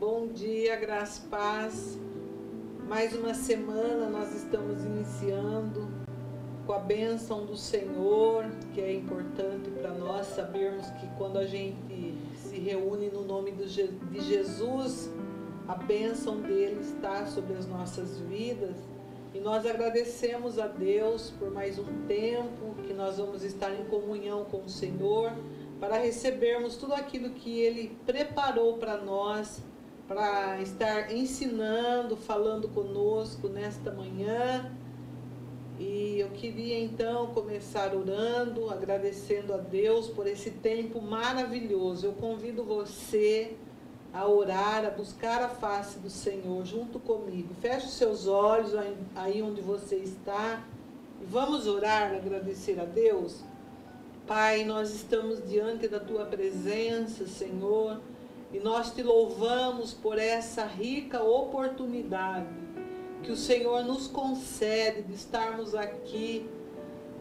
Bom dia, graça paz. Mais uma semana nós estamos iniciando com a bênção do Senhor, que é importante para nós sabermos que quando a gente se reúne no nome de Jesus, a bênção dele está sobre as nossas vidas. E nós agradecemos a Deus por mais um tempo que nós vamos estar em comunhão com o Senhor para recebermos tudo aquilo que Ele preparou para nós, para estar ensinando, falando conosco nesta manhã. E eu queria então começar orando, agradecendo a Deus por esse tempo maravilhoso. Eu convido você a orar, a buscar a face do Senhor junto comigo. Feche os seus olhos aí onde você está e vamos orar, agradecer a Deus. Pai, nós estamos diante da tua presença, Senhor, e nós te louvamos por essa rica oportunidade que o Senhor nos concede de estarmos aqui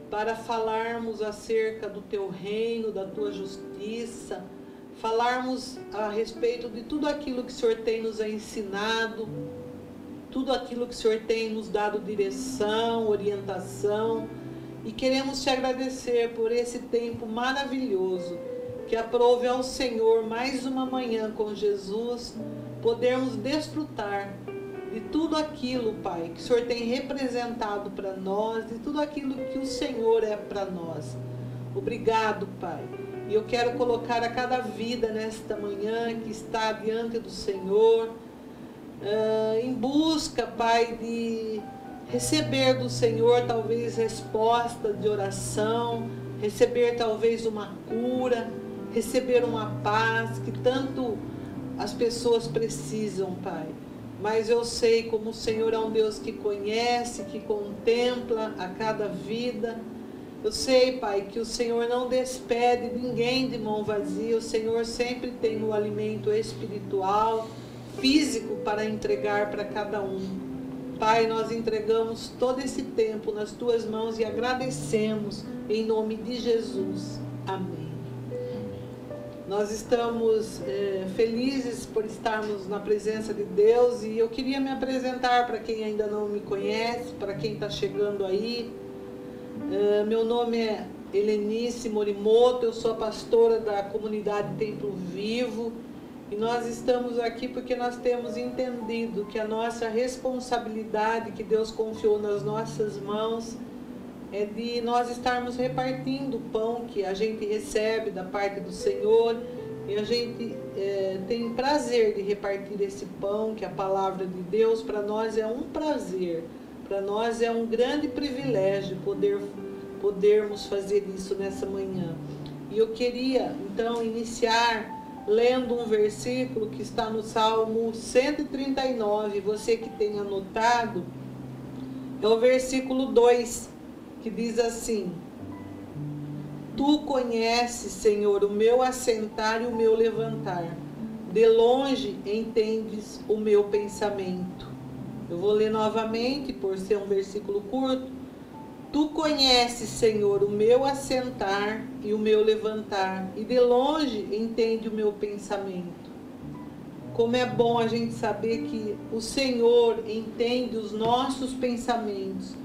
para falarmos acerca do teu reino, da tua justiça, falarmos a respeito de tudo aquilo que o Senhor tem nos ensinado, tudo aquilo que o Senhor tem nos dado direção, orientação. E queremos te agradecer por esse tempo maravilhoso que aprove ao Senhor mais uma manhã com Jesus, podermos desfrutar de tudo aquilo, Pai, que o Senhor tem representado para nós, de tudo aquilo que o Senhor é para nós. Obrigado, Pai. E eu quero colocar a cada vida nesta manhã que está diante do Senhor, uh, em busca, Pai, de receber do Senhor talvez resposta de oração, receber talvez uma cura, receber uma paz que tanto as pessoas precisam, Pai. Mas eu sei como o Senhor é um Deus que conhece, que contempla a cada vida. Eu sei, Pai, que o Senhor não despede ninguém de mão vazia. O Senhor sempre tem o alimento espiritual, físico para entregar para cada um. Pai, nós entregamos todo esse tempo nas tuas mãos e agradecemos em nome de Jesus. Amém. Nós estamos é, felizes por estarmos na presença de Deus e eu queria me apresentar para quem ainda não me conhece, para quem está chegando aí. É, meu nome é Helenice Morimoto, eu sou a pastora da comunidade Templo Vivo e nós estamos aqui porque nós temos entendido que a nossa responsabilidade que Deus confiou nas nossas mãos é de nós estarmos repartindo o pão que a gente recebe da parte do Senhor. E a gente é, tem prazer de repartir esse pão, que a palavra de Deus, para nós é um prazer, para nós é um grande privilégio poder, podermos fazer isso nessa manhã. E eu queria então iniciar lendo um versículo que está no Salmo 139, você que tem anotado, é o versículo 2, que diz assim: Tu conheces, Senhor, o meu assentar e o meu levantar. De longe entendes o meu pensamento. Eu vou ler novamente, por ser um versículo curto. Tu conheces, Senhor, o meu assentar e o meu levantar, e de longe entende o meu pensamento. Como é bom a gente saber que o Senhor entende os nossos pensamentos.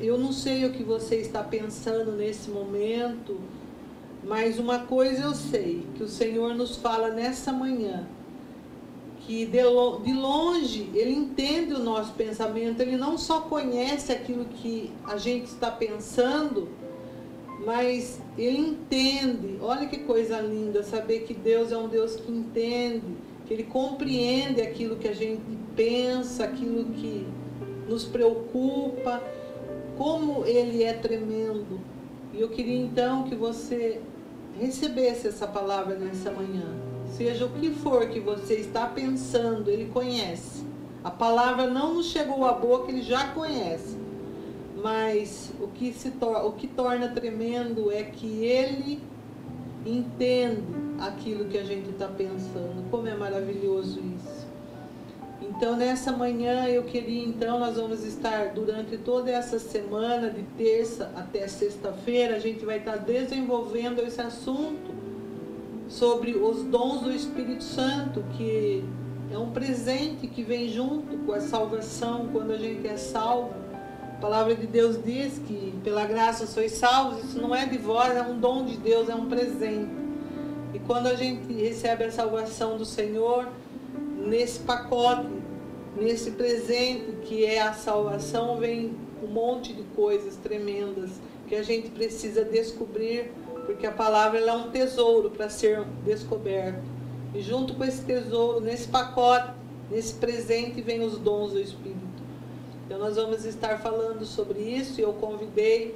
Eu não sei o que você está pensando nesse momento, mas uma coisa eu sei, que o Senhor nos fala nessa manhã que de, longe ele entende o nosso pensamento, ele não só conhece aquilo que a gente está pensando, mas ele entende. Olha que coisa linda saber que Deus é um Deus que entende, que ele compreende aquilo que a gente pensa, aquilo que nos preocupa, como ele é tremendo. E eu queria então que você recebesse essa palavra nessa manhã Seja o que for que você está pensando, Ele conhece. A palavra não nos chegou à boca, Ele já conhece. Mas o que, se o que torna tremendo é que Ele entende aquilo que a gente está pensando. Como é maravilhoso isso. Então, nessa manhã, eu queria, então, nós vamos estar durante toda essa semana, de terça até sexta-feira, a gente vai estar desenvolvendo esse assunto sobre os dons do Espírito Santo, que é um presente que vem junto com a salvação, quando a gente é salvo. A palavra de Deus diz que pela graça sois salvos, isso não é de vós, é um dom de Deus, é um presente. E quando a gente recebe a salvação do Senhor, nesse pacote, nesse presente que é a salvação, vem um monte de coisas tremendas que a gente precisa descobrir, porque a palavra é um tesouro para ser descoberto. E junto com esse tesouro, nesse pacote, nesse presente, vem os dons do Espírito. Então nós vamos estar falando sobre isso e eu convidei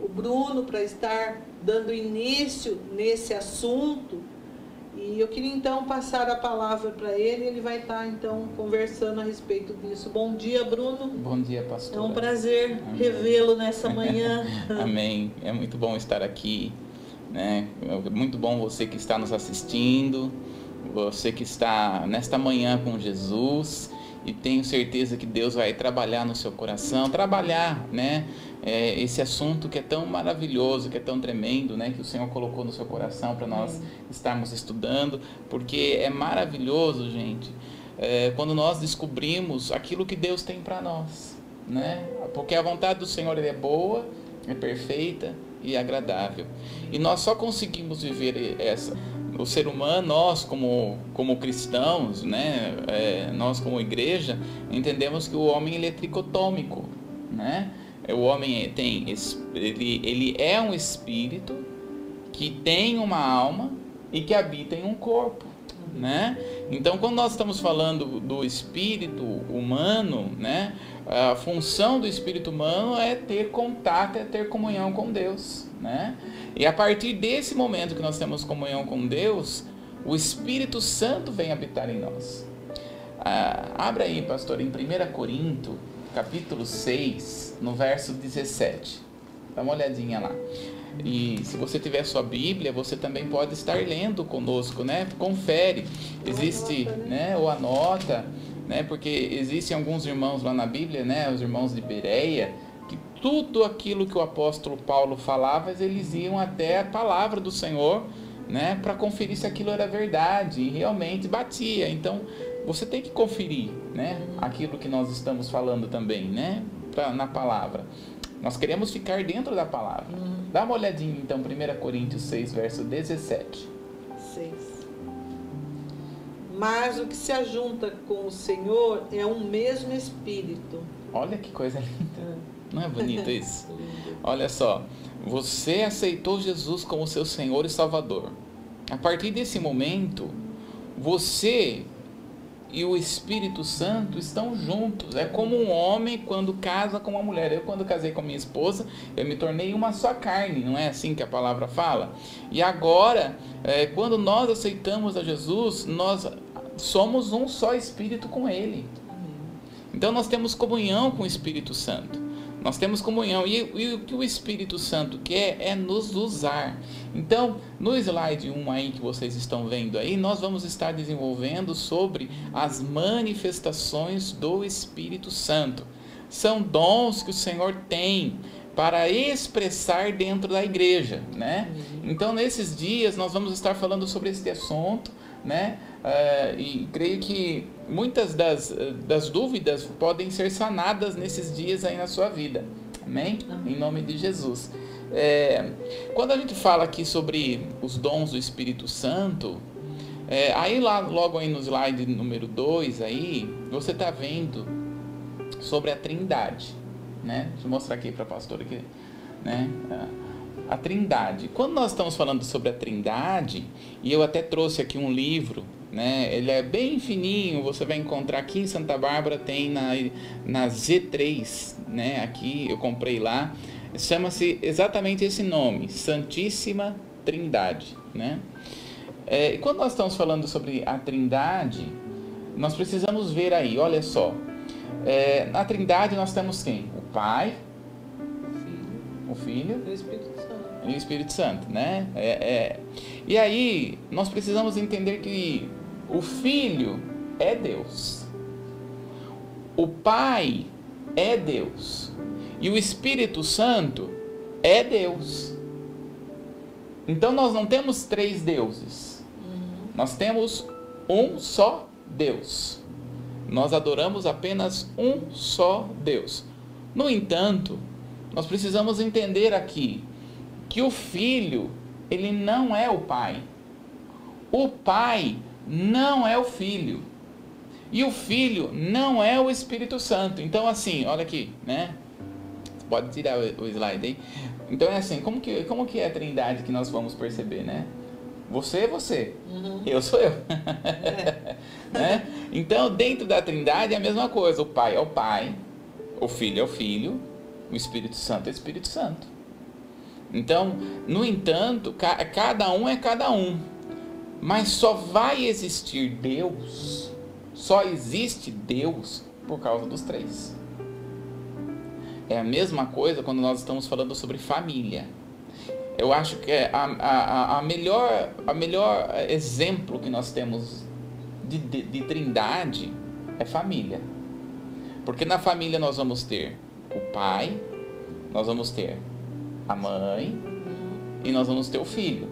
o Bruno para estar dando início nesse assunto e eu queria então passar a palavra para ele, ele vai estar então conversando a respeito disso. Bom dia, Bruno. Bom dia, pastor. É um prazer revê-lo nessa manhã. Amém. É muito bom estar aqui, né? É muito bom você que está nos assistindo, você que está nesta manhã com Jesus e tenho certeza que Deus vai trabalhar no seu coração, trabalhar, né? É, esse assunto que é tão maravilhoso, que é tão tremendo, né? Que o Senhor colocou no seu coração para nós estarmos estudando, porque é maravilhoso, gente, é, quando nós descobrimos aquilo que Deus tem para nós, né? Porque a vontade do Senhor é boa, é perfeita e agradável. E nós só conseguimos viver essa o ser humano, nós como, como cristãos, né, é, nós como igreja, entendemos que o homem ele é tricotômico, né? O homem tem ele, ele é um espírito que tem uma alma e que habita em um corpo, né? Então, quando nós estamos falando do espírito humano, né, a função do espírito humano é ter contato, é ter comunhão com Deus, né? E a partir desse momento que nós temos comunhão com Deus, o Espírito Santo vem habitar em nós. Ah, abra aí, pastor, em 1 Corinto, capítulo 6, no verso 17. Dá uma olhadinha lá. E se você tiver sua Bíblia, você também pode estar lendo conosco, né? Confere. Existe, né? Ou anota, né? Porque existem alguns irmãos lá na Bíblia, né? Os irmãos de Bereia, tudo aquilo que o apóstolo Paulo falava, eles iam até a palavra do Senhor, né, para conferir se aquilo era verdade e realmente batia. Então, você tem que conferir, né, aquilo que nós estamos falando também, né, pra, na palavra. Nós queremos ficar dentro da palavra. Uhum. Dá uma olhadinha então, 1 Coríntios 6, verso 17. 6. Mas o que se ajunta com o Senhor é um mesmo espírito. Olha que coisa linda. Não é bonito isso? Olha só, você aceitou Jesus como seu Senhor e Salvador. A partir desse momento, você e o Espírito Santo estão juntos. É como um homem quando casa com uma mulher. Eu, quando casei com minha esposa, eu me tornei uma só carne, não é assim que a palavra fala? E agora, é, quando nós aceitamos a Jesus, nós somos um só Espírito com Ele. Então nós temos comunhão com o Espírito Santo. Nós temos comunhão. E, e, o que o Espírito Santo quer é nos usar. Então, no slide 1 aí que vocês estão vendo aí, nós vamos estar desenvolvendo sobre as manifestações do Espírito Santo. São dons que o Senhor tem para expressar dentro da igreja, né? Uhum. Então, nesses dias nós vamos estar falando sobre este assunto, né? Uh, e creio que muitas das, das dúvidas podem ser sanadas nesses dias aí na sua vida. Amém? Amém. Em nome de Jesus. É, quando a gente fala aqui sobre os dons do Espírito Santo, é, aí lá logo aí no slide número 2 aí, você está vendo sobre a trindade. Né? Deixa eu mostrar aqui para a pastora aqui. Né? A trindade. Quando nós estamos falando sobre a trindade, e eu até trouxe aqui um livro né? Ele é bem fininho, você vai encontrar aqui em Santa Bárbara, tem na, na Z3, né? Aqui eu comprei lá. Chama-se exatamente esse nome, Santíssima Trindade, né? É, quando nós estamos falando sobre a Trindade, nós precisamos ver aí, olha só. É, na Trindade nós temos quem? O Pai, o Filho, o Espírito Santo. E o Espírito Santo, né? É, é. E aí nós precisamos entender que o Filho é Deus. O Pai é Deus. E o Espírito Santo é Deus. Então nós não temos três deuses. Nós temos um só Deus. Nós adoramos apenas um só Deus. No entanto, nós precisamos entender aqui que o filho, ele não é o pai. O pai não é o filho. E o filho não é o Espírito Santo. Então assim, olha aqui, né? Pode tirar o slide aí. Então é assim, como que, como que é a trindade que nós vamos perceber, né? Você é você, uhum. eu sou eu. É. né? Então, dentro da trindade é a mesma coisa. O Pai é o Pai, o Filho é o Filho, o Espírito Santo é o Espírito Santo. Então, no entanto, cada um é cada um. Mas só vai existir Deus, só existe Deus por causa dos três. É a mesma coisa quando nós estamos falando sobre família. Eu acho que é a, a, a melhor, a melhor exemplo que nós temos de, de, de trindade é família. Porque na família nós vamos ter o pai, nós vamos ter a mãe e nós vamos ter o filho.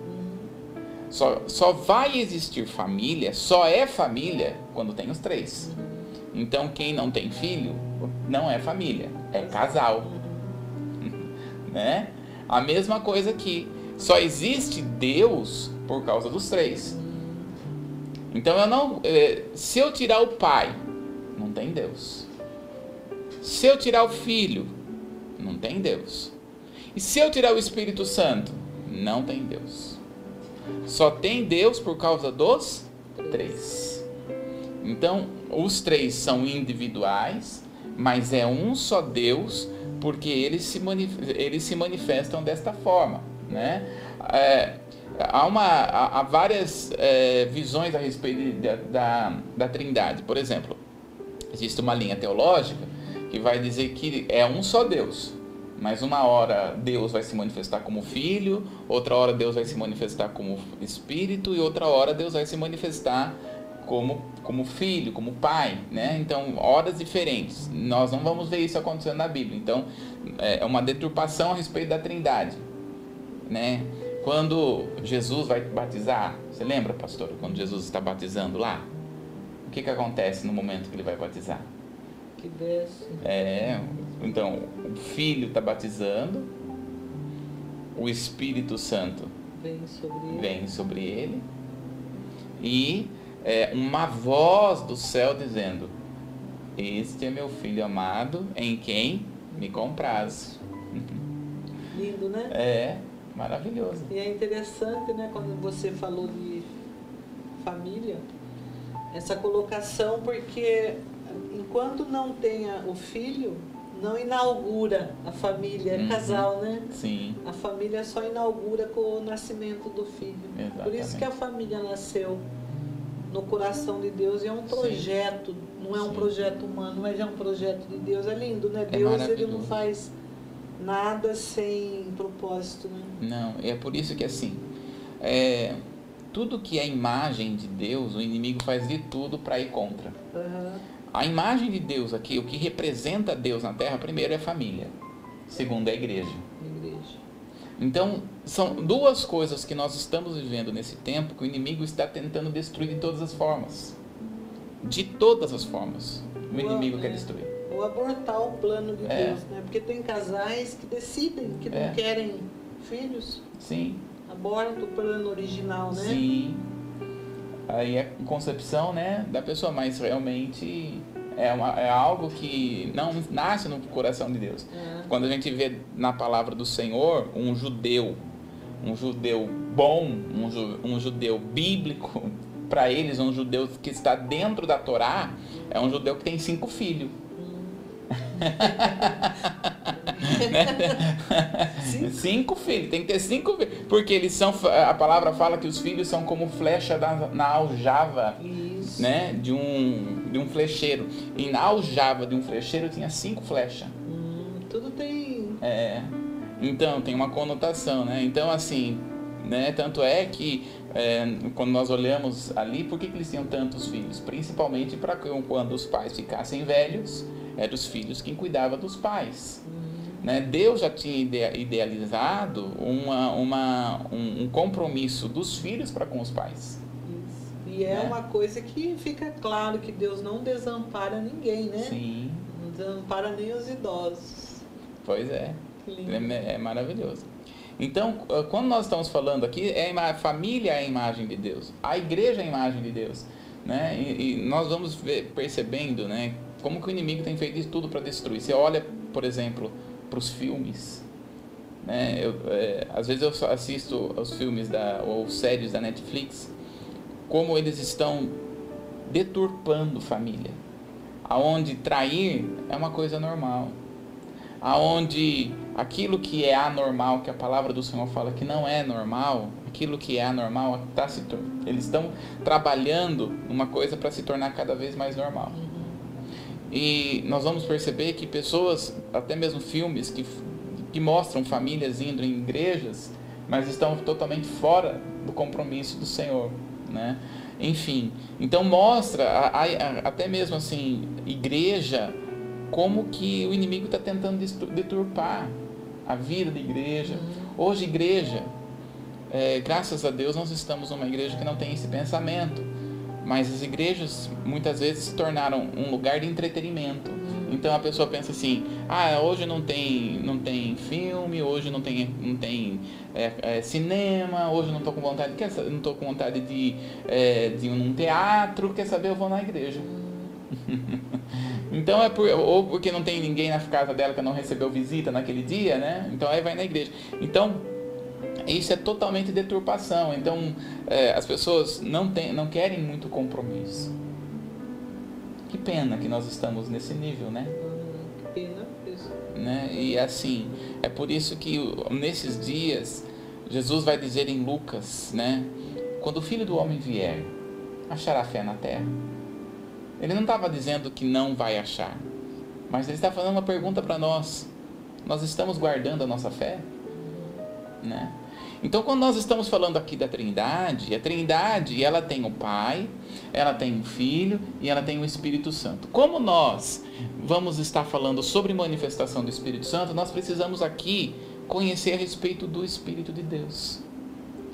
Só, só vai existir família, só é família quando tem os três. Então quem não tem filho não é família, é casal. né? A mesma coisa que só existe Deus por causa dos três. Então eu não, eh, se eu tirar o pai, não tem Deus. Se eu tirar o filho, não tem Deus. E se eu tirar o Espírito Santo, não tem Deus. Só tem Deus por causa dos três. Então, os três são individuais, mas é um só Deus, porque eles se, eles se manifestam desta forma. Né? É, há, uma, há, várias é, visões a respeito da, da Trindade. Por exemplo, existe uma linha teológica que vai dizer que é um só Deus. Mas uma hora Deus vai se manifestar como filho, outra hora Deus vai se manifestar como espírito e outra hora Deus vai se manifestar como, como filho, como pai, né? Então, horas diferentes. Nós não vamos ver isso acontecendo na Bíblia. Então, é uma deturpação a respeito da Trindade, né? Quando Jesus vai batizar, você lembra, pastor, quando Jesus está batizando lá? O que que acontece no momento que ele vai batizar? Que desce. É, então, o filho está batizando, o Espírito Santo vem sobre ele, vem sobre ele e é, uma voz do céu dizendo: Este é meu filho amado, em quem me compraz. Lindo, né? É, maravilhoso. E é interessante, né, quando você falou de família, essa colocação, porque enquanto não tenha o filho, não inaugura a família, é uhum. casal, né? Sim. A família só inaugura com o nascimento do filho. Exatamente. Por isso que a família nasceu no coração de Deus e é um projeto, Sim. não é um Sim. projeto humano, mas é um projeto de Deus. É lindo, né? É Deus ele não faz nada sem propósito, né? Não, é por isso que assim, é, tudo que é imagem de Deus, o inimigo faz de tudo para ir contra. Uhum. A imagem de Deus aqui, o que representa Deus na Terra, primeiro é a família, segundo é a igreja. Então, são duas coisas que nós estamos vivendo nesse tempo que o inimigo está tentando destruir de todas as formas. De todas as formas. O, inimigo é, quer destruir. Ou abortar o plano de é. Deus, né? Porque tem casais que decidem que é. não querem filhos. Sim. Aborta o plano original, né? Sim. Aí é concepção, né, da pessoa, mas realmente é, uma, é algo que não nasce no coração de Deus. É. Quando a gente vê na palavra do Senhor um judeu, um judeu bom, um, ju, um judeu bíblico, para eles, um judeu que está dentro da Torá, é um judeu que tem cinco filhos. cinco. cinco filhos, tem que ter cinco filhos. Porque eles são, a palavra fala que os filhos são como flecha da, na aljava né, de, um, de um flecheiro. E na aljava de um flecheiro tinha cinco flechas. Hum, tudo tem. É. Então, tem uma conotação, né? Então, assim, né? Tanto é que é, quando nós olhamos ali, por que, que eles tinham tantos filhos? Principalmente para quando os pais ficassem velhos, eram os filhos quem cuidava dos pais. Uhum. Né? Deus já tinha idealizado uma, uma, um, um compromisso dos filhos para com os pais. Isso. E é, é, uma coisa que fica claro que Deus não desampara ninguém, né? Sim. Não desampara nem os idosos. Pois é. É, é maravilhoso. Então, quando nós estamos falando aqui, é a família é a imagem de Deus, a igreja é a imagem de Deus. Né? E, e nós vamos ver, percebendo né, como que o inimigo tem feito isso tudo para destruir. Você olha, por exemplo, para os filmes. Né? Eu, é, às vezes eu assisto os filmes da, ou séries da Netflix, como eles estão deturpando família. Aonde trair é uma coisa normal. Aonde aquilo que é anormal, que a palavra do Senhor fala que não é normal, aquilo que é anormal, tá se, eles estão trabalhando uma coisa para se tornar cada vez mais normal. E nós vamos perceber que pessoas, até mesmo filmes que, que mostram famílias indo em igrejas, mas estão totalmente fora do compromisso do Senhor, né? Enfim, então mostra a, a, até mesmo assim igreja como que o inimigo está tentando deturpar a vida da igreja. Hoje, igreja, é, graças a Deus, nós estamos numa igreja que não tem esse pensamento. Mas as igrejas muitas vezes se tornaram um lugar de entretenimento. Então a pessoa pensa assim: ah, hoje não tem, não tem filme, hoje não tem, não tem é, é, cinema, hoje não estou com vontade, quer, não tô com vontade de, é, de ir num teatro, quer saber? Eu vou na igreja. Então é por, ou porque não tem ninguém na casa dela que não recebeu visita naquele dia, né? Então aí vai na igreja. Então isso é totalmente deturpação. Então é, as pessoas não, tem, não querem muito compromisso. Que pena que nós estamos nesse nível, né? Que pena. Né? E assim, é por isso que nesses dias Jesus vai dizer em Lucas, né? Quando o Filho do Homem vier, achará fé na terra? Ele não estava dizendo que não vai achar, mas ele está fazendo uma pergunta para nós. Nós estamos guardando a nossa fé? Né? Então, quando nós estamos falando aqui da Trindade, a Trindade, ela tem o Pai, ela tem o Filho e ela tem o Espírito Santo. Como nós vamos estar falando sobre manifestação do Espírito Santo, nós precisamos aqui conhecer a respeito do Espírito de Deus.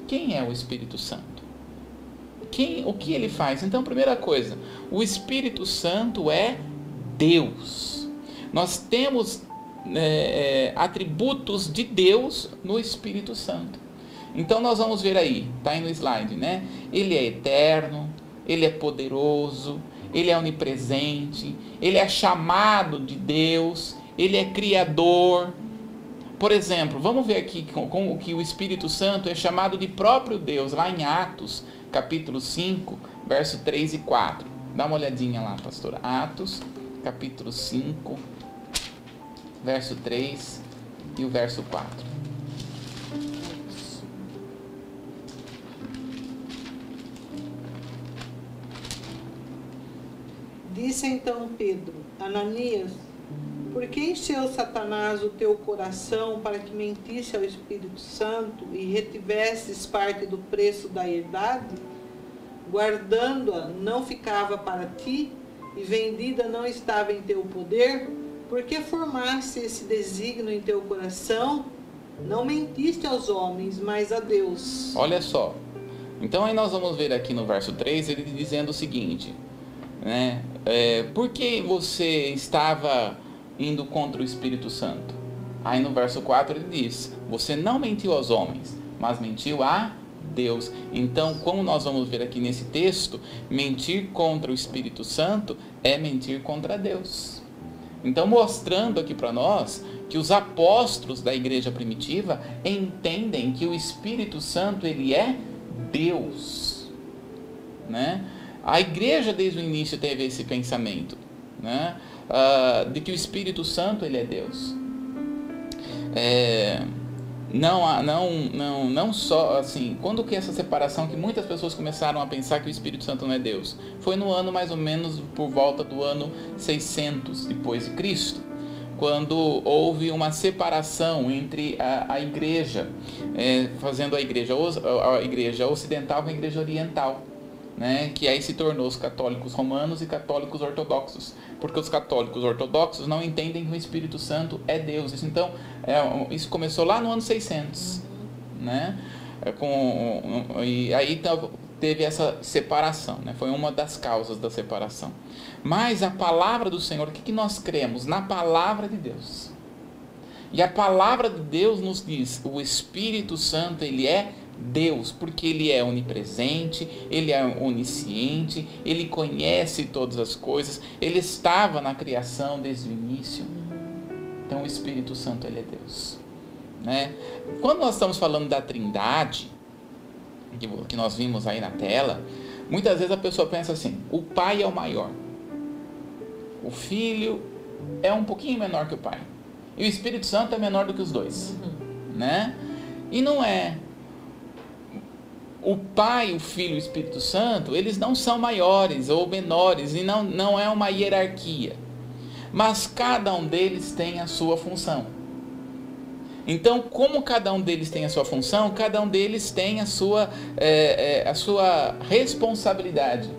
Quem é o Espírito Santo? quem, o que ele faz? Então, primeira coisa, o Espírito Santo é Deus. Nós temos é, é, atributos de Deus no Espírito Santo. Então nós vamos ver aí, tá aí no slide, né? Ele é eterno, ele é poderoso, ele é onipresente, ele é chamado de Deus, ele é criador. Por exemplo, vamos ver aqui como que o Espírito Santo é chamado de próprio Deus, lá em Atos, capítulo 5, verso 3 e 4. Dá uma olhadinha lá, pastor. Atos, capítulo 5, verso 3 e o verso 4. Disse então Pedro, Ananias, por que encheu Satanás o teu coração para que mentisse ao Espírito Santo e retivesses parte do preço da herdade? Guardando-a não ficava para ti e vendida não estava em teu poder? Por que formaste esse desígnio em teu coração? Não mentiste aos homens, mas a Deus. Olha só. Então aí nós vamos ver aqui no verso 3 ele dizendo o seguinte, né? É, por que você estava indo contra o Espírito Santo. Aí no verso 4 ele diz: Você não mentiu aos homens, mas mentiu a Deus. Então, como nós vamos ver aqui nesse texto, mentir contra o Espírito Santo é mentir contra Deus. Então, mostrando aqui para nós que os apóstolos da igreja primitiva entendem que o Espírito Santo ele é Deus, né? A igreja desde o início teve esse pensamento, né? uh, de que o Espírito Santo ele é Deus. É, não, não, não, não só assim, quando que essa separação que muitas pessoas começaram a pensar que o Espírito Santo não é Deus? Foi no ano mais ou menos por volta do ano 600 depois de Cristo, quando houve uma separação entre a, a igreja, é, fazendo a igreja, a igreja ocidental com a igreja oriental né, que aí se tornou os católicos romanos e católicos ortodoxos, porque os católicos ortodoxos não entendem que o Espírito Santo é Deus. Isso, então, é, isso começou lá no ano 600, né? É, com, e aí teve essa separação, né? foi uma das causas da separação. Mas a palavra do Senhor, o que, que nós cremos? Na palavra de Deus. E a palavra de Deus nos diz: o Espírito Santo, ele é Deus, porque ele é onipresente, ele é onisciente, ele conhece todas as coisas, ele estava na criação desde o início. Então o Espírito Santo ele é Deus, né? Quando nós estamos falando da Trindade, que nós vimos aí na tela, muitas vezes a pessoa pensa assim: o pai é o maior, o filho é um pouquinho menor que o pai, e o Espírito Santo é menor do que os dois, uhum. né? E não é. O Pai, o Filho e o Espírito Santo, eles não são maiores ou menores e não, não é uma hierarquia. Mas cada um deles tem a sua função. Então, como cada um deles tem a sua função, cada um deles tem a sua, é, é, a sua responsabilidade.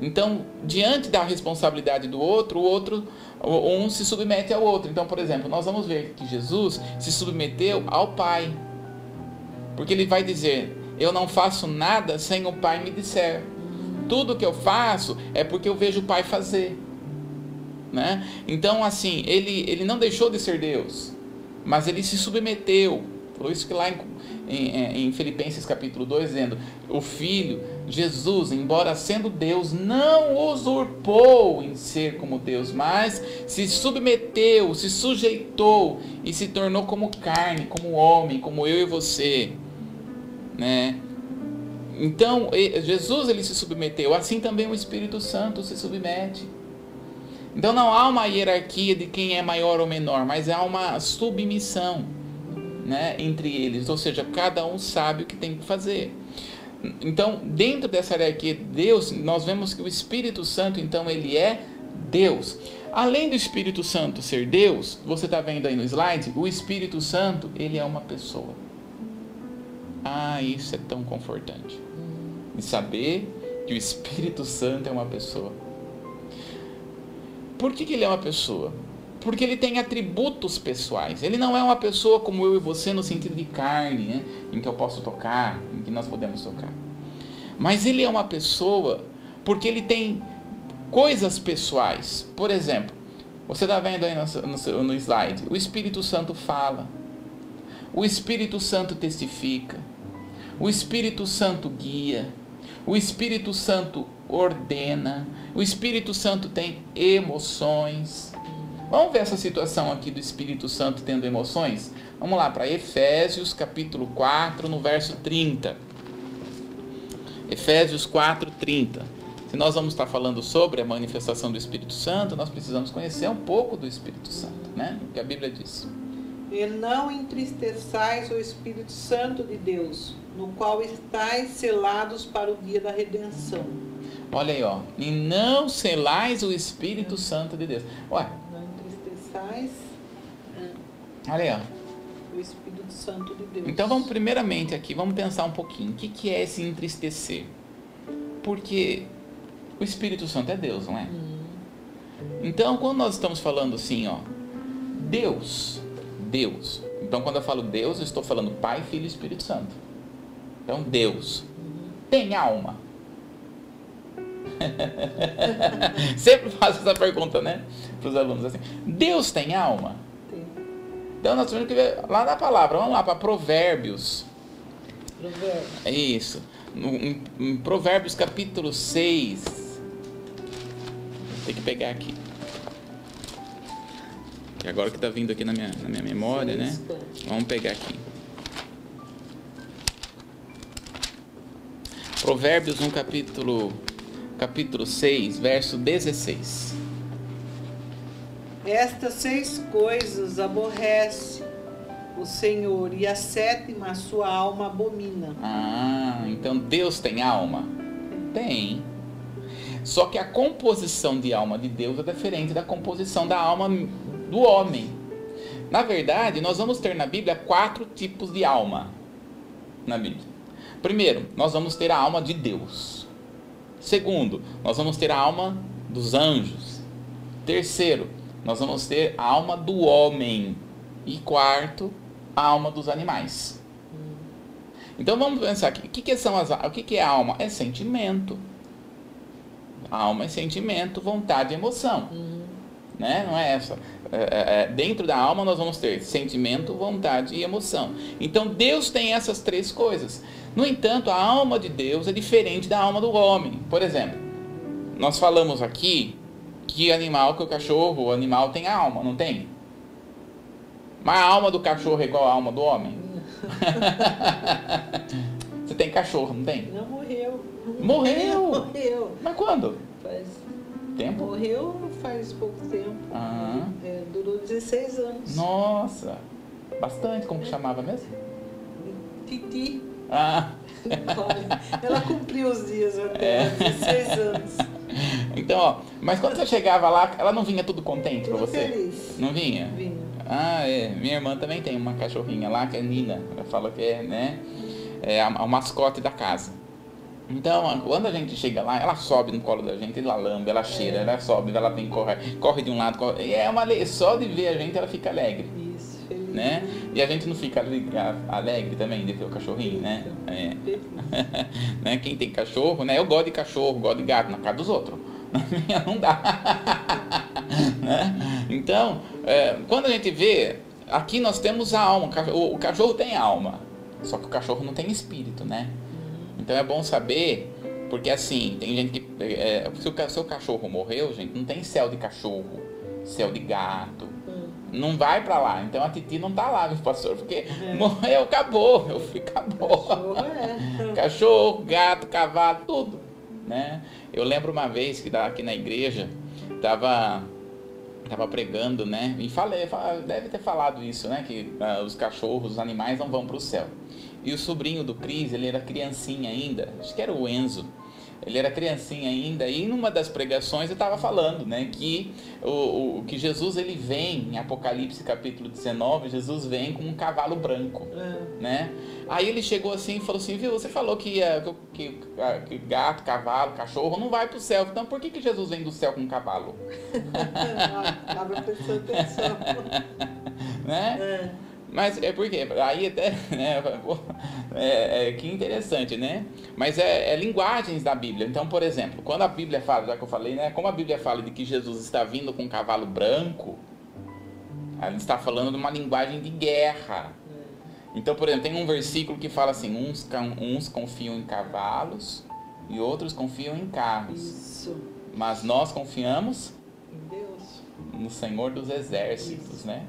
Então, diante da responsabilidade do outro, o outro, um se submete ao outro. Então, por exemplo, nós vamos ver que Jesus se submeteu ao Pai. Porque ele vai dizer: Eu não faço nada sem o Pai me disser. Tudo que eu faço é porque eu vejo o Pai fazer. Né? Então, assim, ele, ele não deixou de ser Deus mas ele se submeteu. Falou isso que lá em, em, em, Filipenses capítulo 2, dizendo: O Filho, Jesus, embora sendo Deus, não usurpou em ser como Deus, mas se submeteu, se sujeitou e se tornou como carne, como homem, como eu e você. Né? Então, Jesus ele se submeteu, assim também o Espírito Santo se submete. Então não há uma hierarquia de quem é maior ou menor, mas há uma submissão né, entre eles. Ou seja, cada um sabe o que tem que fazer. Então, dentro dessa hierarquia de Deus, nós vemos que o Espírito Santo, então, ele é Deus. Além do Espírito Santo ser Deus, você está vendo aí no slide, o Espírito Santo, ele é uma pessoa. Ah, isso é tão confortante. E saber que o Espírito Santo é uma pessoa. Por que, que ele é uma pessoa? Porque ele tem atributos pessoais. Ele não é uma pessoa como eu e você no sentido de carne, né? em que eu posso tocar, em que nós podemos tocar. Mas ele é uma pessoa porque ele tem coisas pessoais. Por exemplo, você está vendo aí no, no, no slide, o Espírito Santo fala, o Espírito Santo testifica, o Espírito Santo guia, o Espírito Santo ordena, o Espírito Santo tem emoções. Vamos ver essa situação aqui do Espírito Santo tendo emoções? Vamos lá para Efésios capítulo 4, no verso 30. Efésios 4, 30. Se nós vamos estar falando sobre a manifestação do Espírito Santo, nós precisamos conhecer um pouco do Espírito Santo, né? O que a Bíblia diz. E não entristeçais o Espírito Santo de Deus, no qual estáis selados para o dia da redenção. Olha aí, ó. E não selais o Espírito Santo de Deus. Ué. Não entristeçais. Olha aí, ó. O Espírito Santo de Deus. Então vamos primeiramente aqui, vamos pensar um pouquinho. O que, que é esse entristecer? Porque o Espírito Santo é Deus, não é? Hum. Então quando nós estamos falando assim, ó. Deus. Deus. Então quando eu falo Deus, eu estou falando Pai, Filho e Espírito Santo. Então Deus. Tem alma Sempre faço essa pergunta, né? Para os alunos assim. Deus tem alma? Tem. Então nós temos que ver lá na palavra. Vamos lá para Provérbios. Provérbios. É isso. Em, em Provérbios capítulo 6. Tem que pegar aqui. Agora que está vindo aqui na minha, na minha memória, né? Vamos pegar aqui. Provérbios, um capítulo capítulo 6, verso 16. Estas seis coisas aborrece o Senhor e a sétima a sua alma abomina. Ah, então Deus tem alma? Tem. Só que a composição de alma de Deus é diferente da composição da alma do homem. Na verdade, nós vamos ter na Bíblia quatro tipos de alma. Na Bíblia. Primeiro, nós vamos ter a alma de Deus. Segundo, nós vamos ter a alma dos anjos. Terceiro, nós vamos ter a alma do homem. E quarto, a alma dos animais. Então vamos pensar aqui, o que, que são as, o que, que é alma? É sentimento. Alma é sentimento, vontade e emoção. Uhum. Né? Não é essa. É, é, é, dentro da alma nós vamos ter sentimento, vontade e emoção. Então Deus tem essas três coisas. No entanto, a alma de Deus é diferente da alma do homem. Por exemplo, nós falamos aqui que animal, que o cachorro, o animal tem alma, não tem? Mas a alma do cachorro é igual à alma do homem? Você tem cachorro, não tem? Não morreu. Morreu? Morreu. Mas quando? Faz... Tempo? Morreu faz pouco tempo. Ah, É, durou 16 anos. nossa. Bastante. Como que chamava mesmo? Titi. Ah, ela cumpriu os dias até É. 16 anos. então, ó. Mas quando você chegava lá, ela não vinha tudo contente pra Tudo você? feliz. Não vinha? Vinha. Ah, é. Minha irmã também tem uma cachorrinha lá, que é Nina. Ela fala que é, né? É a- o mascote da casa. Então, quando a gente chega lá, ela sobe no colo da gente, ela lambe, ela cheira, É. ela sobe, ela vem corre, corre de um lado, corre. E é uma só de ver a gente ela fica alegre, Isso, feliz. né? E a gente não fica ale- alegre também de ter o cachorrinho, né? É. Né? Quem tem cachorro, né? Eu gosto de cachorro, gosto de gato, na casa dos outros. Na minha não dá. Né? Então, é, quando a gente vê, aqui nós temos a alma. o cachorro tem alma, só que o cachorro não tem espírito, né? Então é bom saber, porque assim, tem gente que. é, se o seu cachorro morreu, gente, não tem céu de cachorro, céu de gato. Hum. Não vai pra lá. Então a Titi não tá lá, meu pastor, porque morreu, acabou. Eu fui, acabou. Cachorro é. Cachorro, gato, cavalo, tudo, né? Eu lembro uma vez que aqui na igreja tava tava pregando, né? E falei, fa- deve ter falado isso, né? Que ah, os cachorros, os animais não vão para o céu. E o sobrinho do Cris, ele era criancinha ainda, acho que era o Enzo. Ele era criancinha ainda e numa das pregações eu estava falando, né, que o, o que Jesus ele vem em Apocalipse capítulo 19, Jesus vem com um cavalo branco É. né? Aí ele chegou assim e falou assim, viu, você falou que, que, que, gato, cavalo, cachorro não vai pro céu. Então por que, que Jesus vem do céu com um cavalo? Acaba prestando atenção. Né? É. Mas é porque, aí até, né, é, é, que interessante, né? Mas é, é linguagens da Bíblia. Então, por exemplo, quando a Bíblia fala, já que eu falei, né? Como a Bíblia fala de que Jesus está vindo com um cavalo branco, ela está falando de uma linguagem de guerra. Então, por exemplo, tem um versículo que fala assim: uns, uns confiam em cavalos e outros confiam em carros. Isso. Mas nós confiamos Em Deus. no Senhor dos Exércitos, né?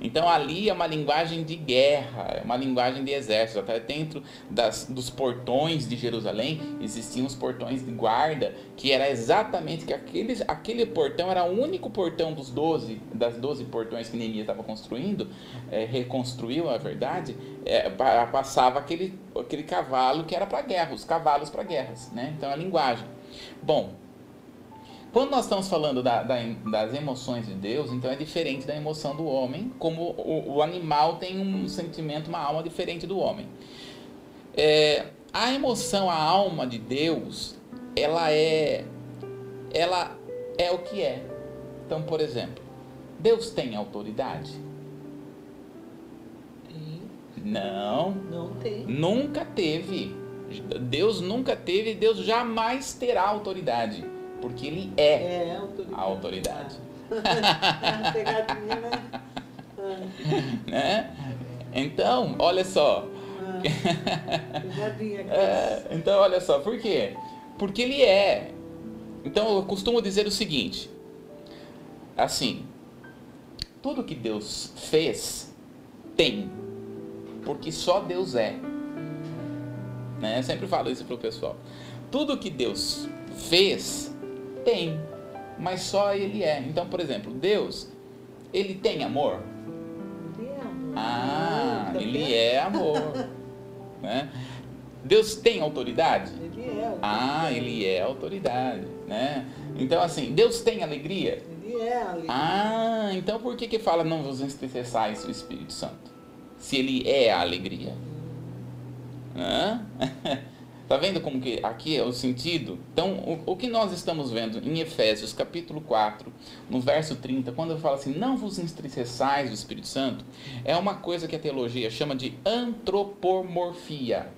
Então ali é uma linguagem de guerra, é uma linguagem de exército. Até dentro das, dos portões de Jerusalém existiam os portões de guarda, que era exatamente que aquele, aquele portão era o único portão dos 12, das 12 portões que Neemias estava construindo, é, reconstruiu a verdade, é, pa- passava aquele, aquele cavalo que era para guerra, os cavalos para guerras, né? Então a linguagem. Bom, quando nós estamos falando da- da- das emoções de Deus, então é diferente da emoção do homem, como o, o animal tem um sentimento, uma alma diferente do homem. É, a emoção, a alma de Deus, ela é, ela é o que é. Então, por exemplo, Deus tem autoridade? Tem. Não, Não tem. nunca teve. Deus nunca teve Deus jamais terá autoridade, porque Ele é É, autoridade. a autoridade. Ah, Pegadinha, né? Ah, né? Então, olha só. ah, Pegadinha. É, então, olha só, por quê? Porque ele é. Então, eu costumo dizer o seguinte: assim, tudo que Deus fez tem, porque só Deus é. Né? Eu sempre falo isso pro pessoal. Tudo que Deus fez tem, mas só Ele é. Então, por exemplo, Deus, ele tem amor? Ele é amor. Ah, ele é amor. né? Deus tem autoridade? Ele é. autoridade. Ah, ele é autoridade, né? Então assim, Deus tem alegria? Ele é ali. Ah, então por que que fala não vos entristeçais o Espírito Santo? Se ele é a alegria. Hã? Tá vendo como que aqui é o sentido? Então, o, o que nós estamos vendo em Efésios capítulo 4, no verso 30, quando fala assim, não vos entristeçais o Espírito Santo, é uma coisa que a teologia chama de antropomorfia.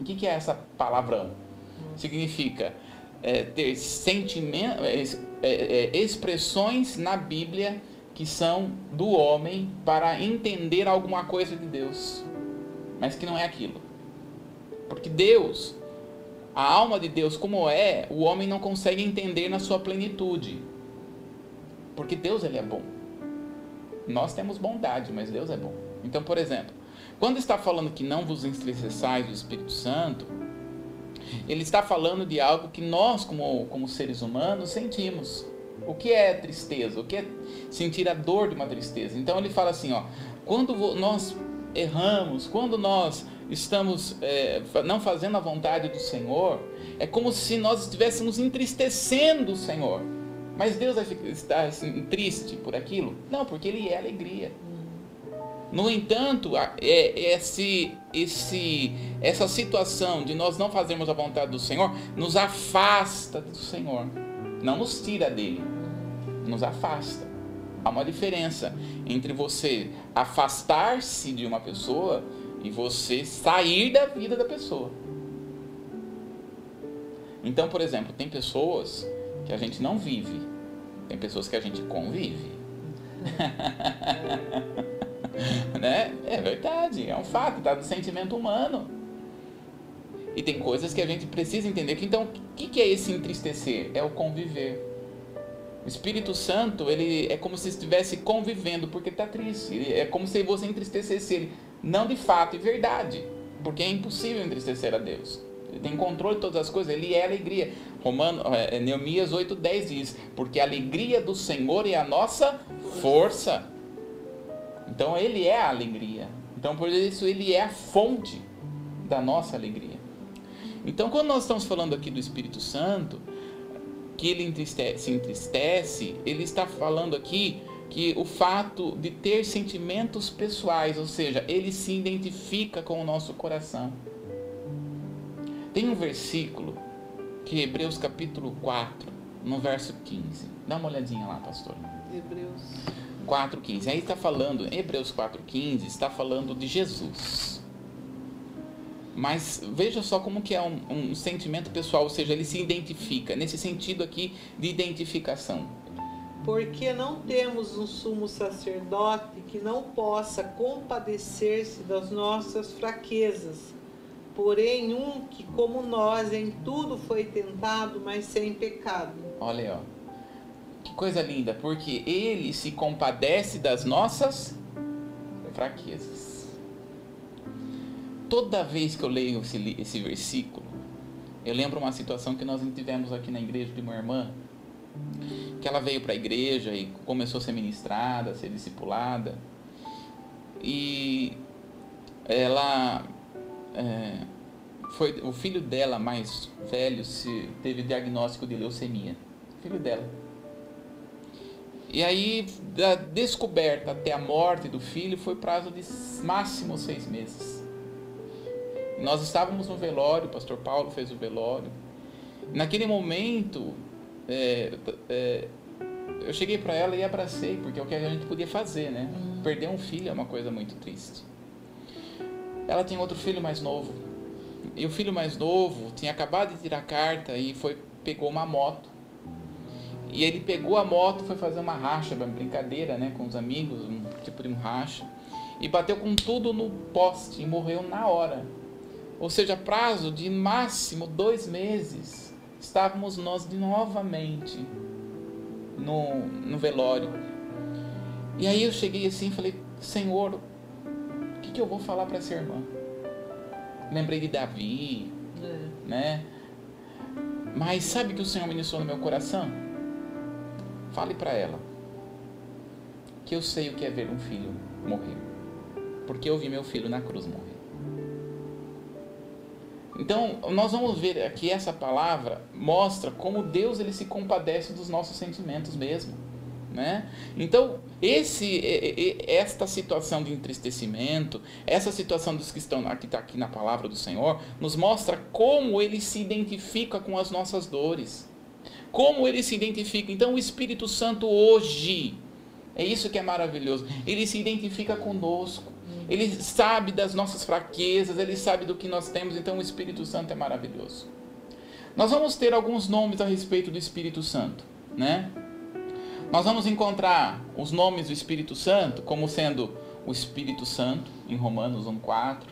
O que, que é essa palavrão? Significa é, ter sentimento, é, é, é, expressões na Bíblia que são do homem para entender alguma coisa de Deus, mas que não é aquilo. Porque Deus, a alma de Deus como é, o homem não consegue entender na sua plenitude. Porque Deus ele é bom. Nós temos bondade, mas Deus é bom. Então, por exemplo, quando está falando que não vos entristeçais do Espírito Santo, ele está falando de algo que nós, como, como seres humanos, sentimos. O que é tristeza? O que é sentir a dor de uma tristeza? Então ele fala assim, ó, quando nós erramos, quando nós estamos é, não fazendo a vontade do Senhor, é como se nós estivéssemos entristecendo o Senhor. Mas Deus estar assim, triste por aquilo? Não, porque Ele é alegria. No entanto, é, esse, esse, essa situação de nós não fazermos a vontade do Senhor nos afasta do Senhor, não nos tira dele, nos afasta. Há uma diferença entre você afastar-se de uma pessoa e você sair da vida da pessoa. Então, por exemplo, tem pessoas que a gente não vive, tem pessoas que a gente convive. né? É verdade, é um fato, está no sentimento humano. E tem coisas que a gente precisa entender. Que, então, o que, que é esse entristecer? É o conviver. O Espírito Santo, ele é como se estivesse convivendo porque está triste. É como se você entristecesse ele. Não de fato e verdade. Porque é impossível entristecer a Deus. Ele tem controle de todas as coisas, ele é alegria. Romano, é, Neemias 8,10 diz: Porque a alegria do Senhor é a nossa força. Então ele é a alegria. Então por isso ele é a fonte da nossa alegria. Então quando nós estamos falando aqui do Espírito Santo, que ele entristece, se entristece, ele está falando aqui que o fato de ter sentimentos pessoais, ou seja, ele se identifica com o nosso coração. Tem um versículo que é Hebreus capítulo 4, no verso 15. Dá uma olhadinha lá, pastor. Hebreus 4,15. Aí está falando, Hebreus 4,15 está falando de Jesus. Mas veja só como que é um, um, sentimento pessoal, ou seja, ele se identifica, nesse sentido aqui de identificação. Porque não temos um sumo sacerdote que não possa compadecer-se das nossas fraquezas, porém um que, como nós, em tudo foi tentado, mas sem pecado. Olha ó. Que coisa linda, porque ele se compadece das nossas fraquezas. Toda vez que eu leio esse, esse versículo, eu lembro uma situação que nós tivemos aqui na igreja de uma irmã, que ela veio para a igreja e começou a ser ministrada, a ser discipulada, e ela é, foi o filho dela mais velho se teve diagnóstico de leucemia, filho dela. E aí, da descoberta até a morte do filho, foi prazo de máximo seis meses. Nós estávamos no velório, o pastor Paulo fez o velório. Naquele momento, é, é, eu cheguei para ela e abracei, porque é o que a gente podia fazer, né? Uhum. Perder um filho é uma coisa muito triste. Ela tinha outro filho mais novo. E o filho mais novo tinha acabado de tirar a carta e foi pegou uma moto e ele pegou a moto, foi fazer uma racha, uma brincadeira, né, com os amigos, um tipo de um racha, e bateu com tudo no poste e morreu na hora. Ou seja, prazo de máximo dois meses, estávamos nós de novamente no, no velório. E aí eu cheguei assim e falei, Senhor, o que, que eu vou falar para essa irmã? Lembrei de Davi, é. né? Mas sabe o que o Senhor ministrou no meu coração? Fale para ela que eu sei o que é ver um filho morrer, porque eu vi meu filho na cruz morrer. Então, nós vamos ver aqui essa palavra mostra como Deus ele se compadece dos nossos sentimentos mesmo, né? Então, esse esta situação de entristecimento, essa situação dos que estão aqui tá aqui na palavra do Senhor, nos mostra como ele se identifica com as nossas dores como ele se identifica. Então, o Espírito Santo hoje, é isso que é maravilhoso, ele se identifica conosco. Ele sabe das nossas fraquezas, ele sabe do que nós temos, então o Espírito Santo é maravilhoso. Nós vamos ter alguns nomes a respeito do Espírito Santo, né? Nós vamos encontrar os nomes do Espírito Santo como sendo o Espírito Santo em Romanos 1:4.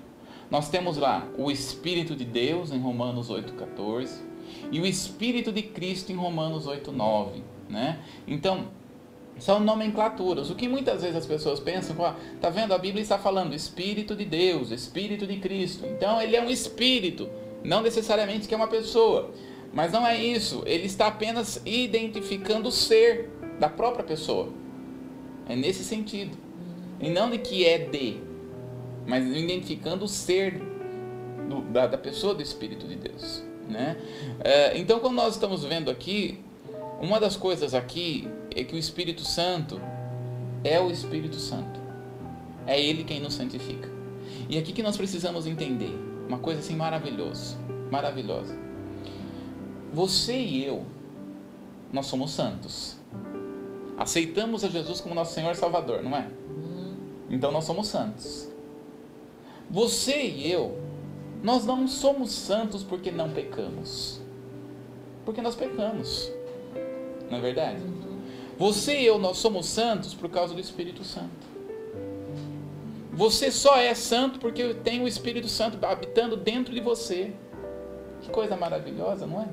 Nós temos lá o Espírito de Deus em Romanos 8:14 e o Espírito de Cristo em Romanos 8:9, né? Então, são nomenclaturas. O que muitas vezes as pessoas pensam, ó, tá vendo? A Bíblia está falando Espírito de Deus, Espírito de Cristo. Então ele é um espírito, não necessariamente que é uma pessoa. Mas não é isso. Ele está apenas identificando o ser da própria pessoa. É nesse sentido. E não de que é de, mas identificando o ser do, da, da, pessoa do Espírito de Deus. Né? É, então, quando nós estamos vendo aqui, uma das coisas aqui é que o Espírito Santo é o Espírito Santo. É Ele quem nos santifica. E aqui que nós precisamos entender uma coisa assim maravilhosa, maravilhosa. Você e eu, nós somos santos. Aceitamos a Jesus como nosso Senhor e Salvador, não é? Então nós somos santos. Você e eu, nós não somos santos porque não pecamos. Porque nós pecamos. Não é verdade? Você e eu, nós somos santos por causa do Espírito Santo. Você só é santo porque tem o Espírito Santo habitando dentro de você. Que coisa maravilhosa, não é?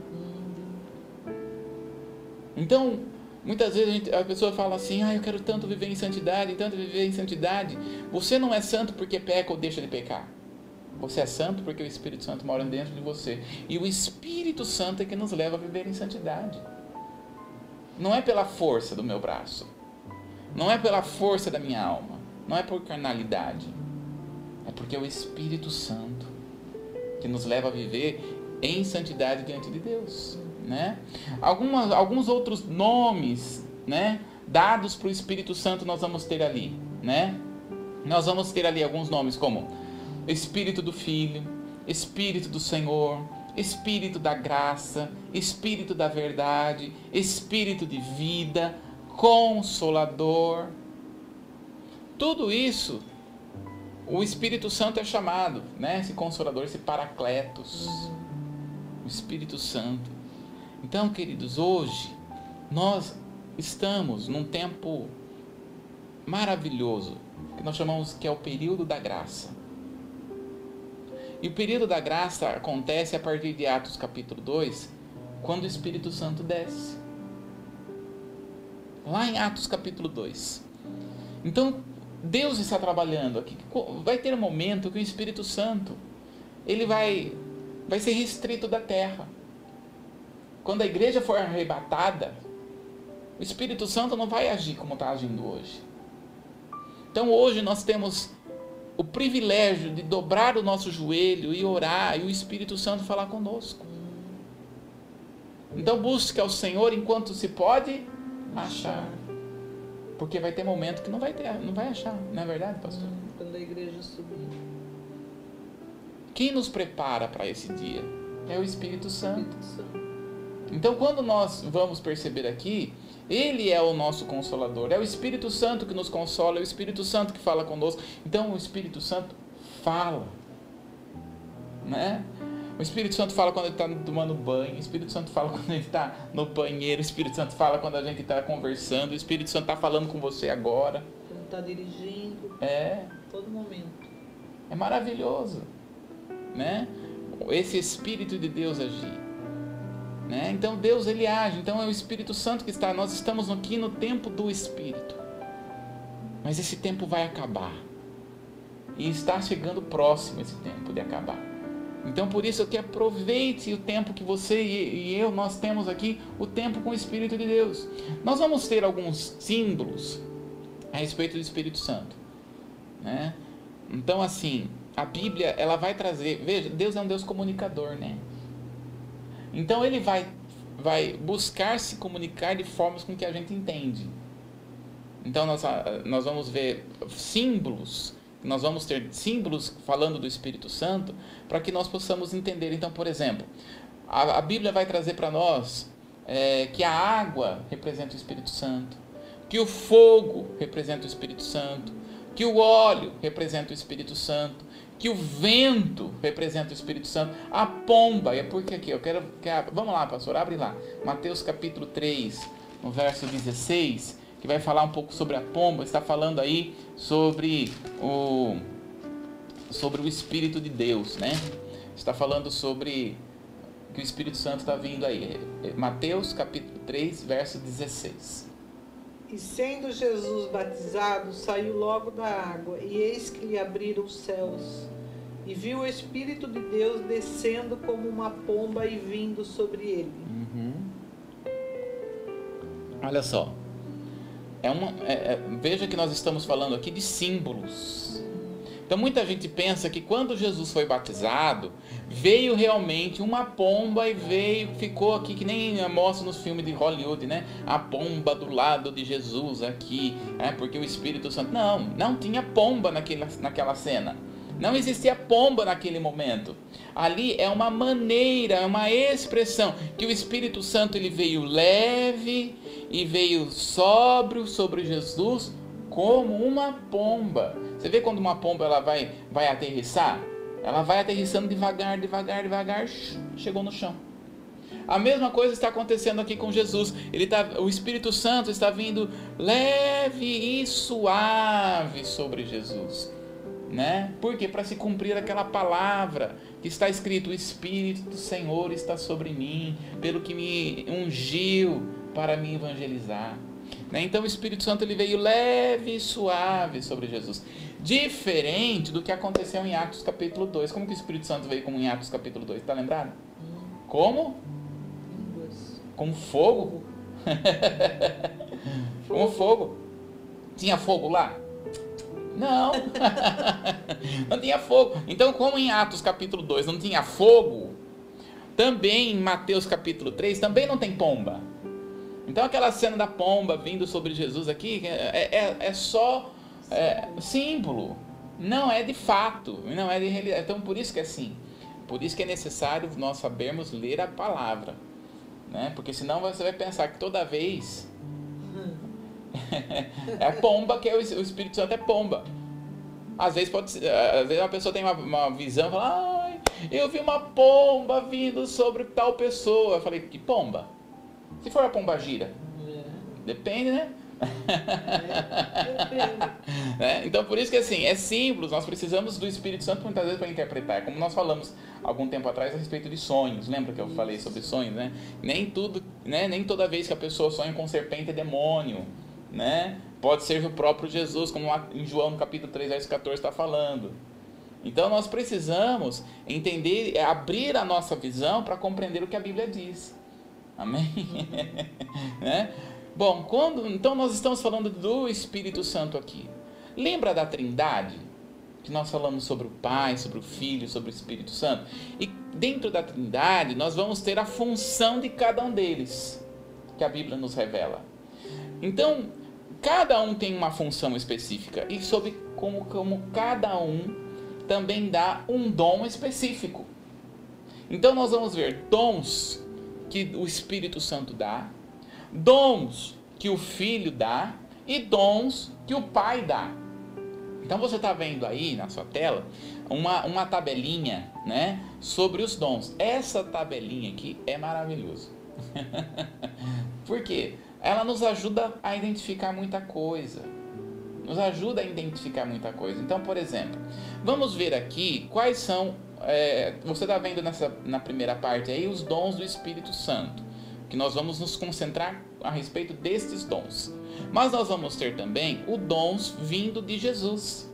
Então, muitas vezes a, gente, a, pessoa fala assim: ah, eu quero tanto viver em santidade, tanto viver em santidade. Você não é santo porque peca ou deixa de pecar. Você é santo porque o Espírito Santo mora dentro de você. E o Espírito Santo é que nos leva a viver em santidade. Não é pela força do meu braço. Não é pela força da minha alma. Não é por carnalidade. É porque é o Espírito Santo que nos leva a viver em santidade diante de Deus. Né? Algumas, alguns outros nomes né, dados para o Espírito Santo nós vamos ter ali. Né? Nós vamos ter ali alguns nomes como Espírito do Filho, Espírito do Senhor, Espírito da graça, Espírito da verdade, Espírito de vida, Consolador. Tudo isso, o Espírito Santo é chamado, né? Esse Consolador, esse Paracletos, o Espírito Santo. Então, queridos, hoje nós estamos num tempo maravilhoso que nós chamamos que é o período da graça. E o período da graça acontece a partir de Atos capítulo 2, quando o Espírito Santo desce. Lá em Atos capítulo 2. Então, Deus está trabalhando aqui. Vai ter um momento que o Espírito Santo ele vai, vai ser restrito da terra. Quando a igreja for arrebatada, o Espírito Santo não vai agir como está agindo hoje. Então hoje nós temos o privilégio de dobrar o nosso joelho e orar e o Espírito Santo falar conosco. Então busque ao Senhor enquanto se pode achar. Porque vai ter momento que não vai ter, não vai achar, não é verdade, pastor? Quando a igreja subir. Quem nos prepara para esse dia? É o Espírito Santo. Então, quando nós vamos perceber aqui, ele é o nosso consolador. É o Espírito Santo que nos consola, é o Espírito Santo que fala conosco. Então o Espírito Santo fala. Né? O Espírito Santo fala quando ele está tomando banho, o Espírito Santo fala quando ele está no banheiro, o Espírito Santo fala quando a gente está conversando, o Espírito Santo está falando com você agora. Quando está dirigindo. É. Todo momento. É maravilhoso. Né? Esse Espírito de Deus agir. Né? Então Deus ele age, então é o Espírito Santo que está. Nós estamos aqui no tempo do Espírito. Mas esse tempo vai acabar. E está chegando próximo esse tempo de acabar. Então por isso que aproveite o tempo que você e eu nós temos aqui, o tempo com o Espírito de Deus. Nós vamos ter alguns símbolos a respeito do Espírito Santo, né? Então assim, a Bíblia ela vai trazer, veja, Deus é um Deus comunicador, né? Então ele vai, vai buscar se comunicar de formas com que a gente entende. Então nós, ah, nós vamos ver símbolos, nós vamos ter símbolos falando do Espírito Santo para que nós possamos entender. Então, por exemplo, a, a Bíblia vai trazer para nós é, que a água representa o Espírito Santo, que o fogo representa o Espírito Santo, que o óleo representa o Espírito Santo, que o vento representa o Espírito Santo, a pomba, é porque aqui, eu quero, quero vamos lá, pastor, abre lá, Mateus capítulo 3, no verso 16, que vai falar um pouco sobre a pomba, está falando aí sobre o sobre o Espírito de Deus, né? Está falando sobre que o Espírito Santo está vindo aí. Mateus capítulo 3, verso 16. E sendo Jesus batizado, saiu logo da água, e eis que lhe abriram os céus. E viu o Espírito de Deus descendo como uma pomba e vindo sobre ele. Uhum. Olha só. É uma, é, é, veja que nós estamos falando aqui de símbolos. Então muita gente pensa que quando Jesus foi batizado, veio realmente uma pomba e veio, ficou aqui que nem mostra nos filmes de Hollywood, né? A pomba do lado de Jesus aqui, é porque o Espírito Santo não, não tinha pomba naquela, naquela cena. Não existia pomba naquele momento. Ali é uma maneira, é uma expressão que o Espírito Santo ele veio leve e veio sóbrio sobre Jesus como uma pomba. Você vê quando uma pomba ela vai, vai aterrissar? Ela vai aterrissando devagar, devagar, devagar, chegou no chão. A mesma coisa está acontecendo aqui com Jesus. Ele tá, o Espírito Santo está vindo leve e suave sobre Jesus, né? Porque para se cumprir aquela palavra que está escrito: "O Espírito do Senhor está sobre mim, pelo que me ungiu para me evangelizar". Né? Então o Espírito Santo ele veio leve e suave sobre Jesus. Diferente do que aconteceu em Atos capítulo 2. Como que o Espírito Santo veio como em Atos capítulo 2? Está lembrado? Como? Com fogo? com fogo. Tinha fogo lá? Não. não tinha fogo. Então, como em Atos capítulo 2 não tinha fogo, também em Mateus capítulo 3 também não tem pomba. Então aquela cena da pomba vindo sobre Jesus aqui é, é, é só é, símbolo, não é de fato, não é de realidade. Então por isso que é assim, por isso que é necessário nós sabermos ler a palavra, né? Porque senão você vai pensar que toda vez é pomba que é o Espírito Santo é pomba. Às vezes pode ser, às vezes uma pessoa tem uma, uma visão, fala, ai, eu vi uma pomba vindo sobre tal pessoa. Eu falei, que pomba? Se for a pomba gira, é. depende, né? É, é, então por isso que assim, é simples, nós precisamos do Espírito Santo muitas vezes para interpretar. Como nós falamos algum tempo atrás a respeito de sonhos. Lembra que eu falei sobre sonhos, né? Nem tudo, né? Nem toda vez que a pessoa sonha com serpente é demônio, né? Pode ser o próprio Jesus, como em João no capítulo 3, verso 14 está falando. Então nós precisamos entender, abrir a nossa visão para compreender o que a Bíblia diz. Amém? né? Bom, quando então nós estamos falando do Espírito Santo aqui. Lembra da Trindade? Que nós falamos sobre o Pai, sobre o Filho, sobre o Espírito Santo. E dentro da Trindade, nós vamos ter a função de cada um deles, que a Bíblia nos revela. Então, cada um tem uma função específica e sobre como, como cada um também dá um dom específico. Então nós vamos ver dons que o Espírito Santo dá, dons que o Filho dá e dons que o Pai dá. Então você está vendo aí na sua tela uma, uma tabelinha né, sobre os dons. Essa tabelinha aqui é maravilhosa. Por quê? Ela nos ajuda a identificar muita coisa. Nos ajuda a identificar muita coisa. Então, por exemplo, vamos ver aqui quais são é, você está vendo nessa, na primeira parte aí os dons do Espírito Santo, que nós vamos nos concentrar a respeito destes dons. Mas nós vamos ter também os dons vindo de Jesus.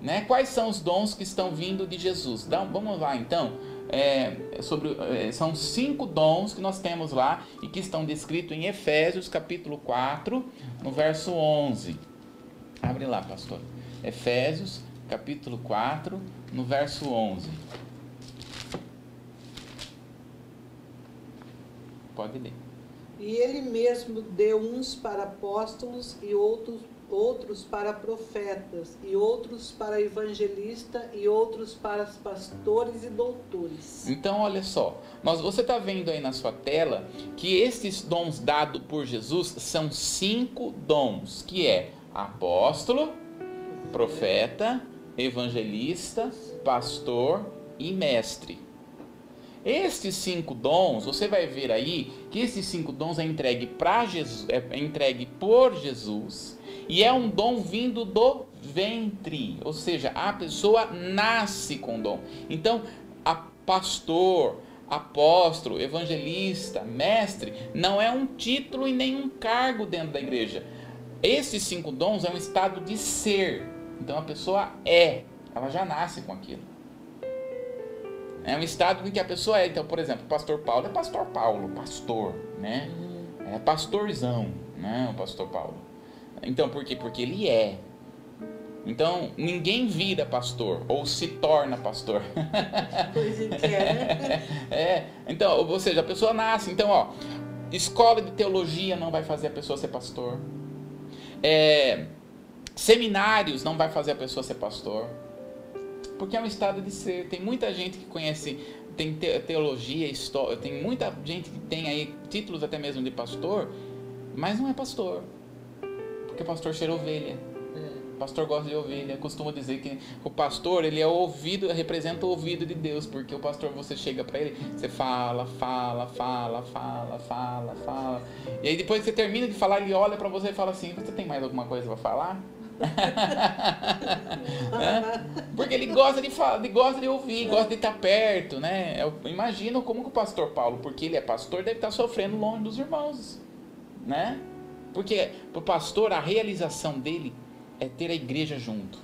Né? Quais são os dons que estão vindo de Jesus? Então, vamos lá então. É, sobre, é, são cinco dons que nós temos lá e que estão descritos em Efésios capítulo 4, no verso 11. Abre lá, pastor. Efésios capítulo 4, no verso 11. Pode ler. E ele mesmo deu uns para apóstolos e outros outros para profetas, e outros para evangelista, e outros para pastores e doutores. Então, olha só, nós, você está vendo aí na sua tela que esses dons dados por Jesus são cinco dons, que é apóstolo, profeta, evangelista, pastor e mestre. Estes cinco dons, você vai ver aí que esses cinco dons é entregue para Jesus, é entregue por Jesus e é um dom vindo do ventre, ou seja, a pessoa nasce com dom. Então, a pastor, apóstolo, evangelista, mestre, não é um título e nem um cargo dentro da igreja. Esses cinco dons é um estado de ser. Então a pessoa é, ela já nasce com aquilo. É um estado em que a pessoa é. Então, por exemplo, o pastor Paulo é pastor Paulo, pastor, né? É pastorzão, né? O pastor Paulo. Então, por quê? Porque ele é. Então, ninguém vira pastor ou se torna pastor. Pois é, né? é. Então, ou seja, a pessoa nasce. Então, ó, escola de teologia não vai fazer a pessoa ser pastor. É, seminários não vai fazer a pessoa ser pastor porque é um estado de ser. Tem muita gente que conhece, tem teologia, história, tem muita gente que tem aí títulos até mesmo de pastor, mas não é pastor. Porque pastor cheira ovelha. É. Pastor gosta de ovelha. Costuma dizer que o pastor, ele é o ouvido, representa o ouvido de Deus, porque o pastor você chega para ele, você fala, fala, fala, fala, fala, fala. E aí depois que você termina de falar, ele olha para você e fala assim: "Você tem mais alguma coisa para falar?" Porque ele gosta de falar, ele gosta de ouvir, gosta de estar perto, né? Eu imagino como que o pastor Paulo, porque ele é pastor, deve estar sofrendo longe dos irmãos, né? Porque para o pastor a realização dele é ter a igreja junto,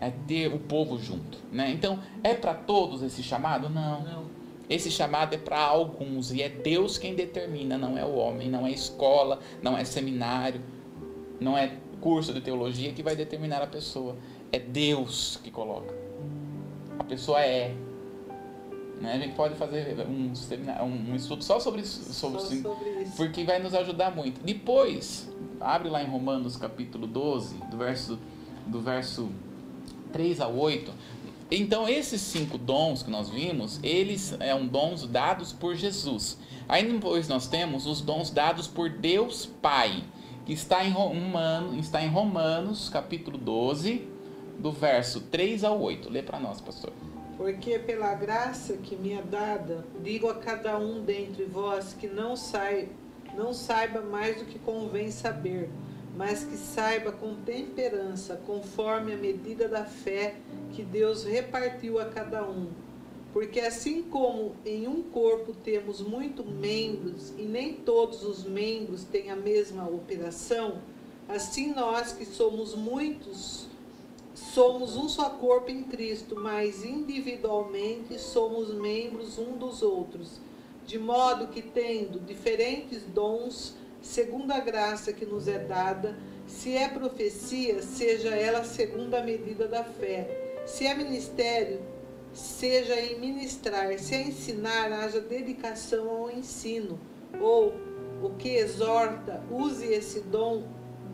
é ter o povo junto, né? Então é para todos esse chamado? Não. Não. Esse chamado é para alguns e é Deus quem determina, não é o homem, não é escola, não é seminário, não é curso de teologia que vai determinar a pessoa. É Deus que coloca. A pessoa é. Né? A gente pode fazer um, um estudo só sobre, sobre, Só sobre isso. porque vai nos ajudar muito. Depois, abre lá em Romanos capítulo 12, do verso, do verso 3 a 8. Então, esses cinco dons que nós vimos, eles são dons dados por Jesus. Aí depois nós temos os dons dados por Deus Pai que está em, Romano, está em Romanos, capítulo 12, do verso 3 ao 8. Lê para nós, pastor. Porque pela graça que me é dada, digo a cada um dentre vós que não, sai, não saiba mais do que convém saber, mas que saiba com temperança, conforme a medida da fé que Deus repartiu a cada um. Porque assim como em um corpo temos muitos membros e nem todos os membros têm a mesma operação, assim nós que somos muitos somos um só corpo em Cristo, mas individualmente somos membros um dos outros, de modo que tendo diferentes dons, segundo a graça que nos é dada, se é profecia, seja ela segundo a medida da fé. Se é ministério, seja em ministrar, se é ensinar, haja dedicação ao ensino, ou o que exorta, use esse dom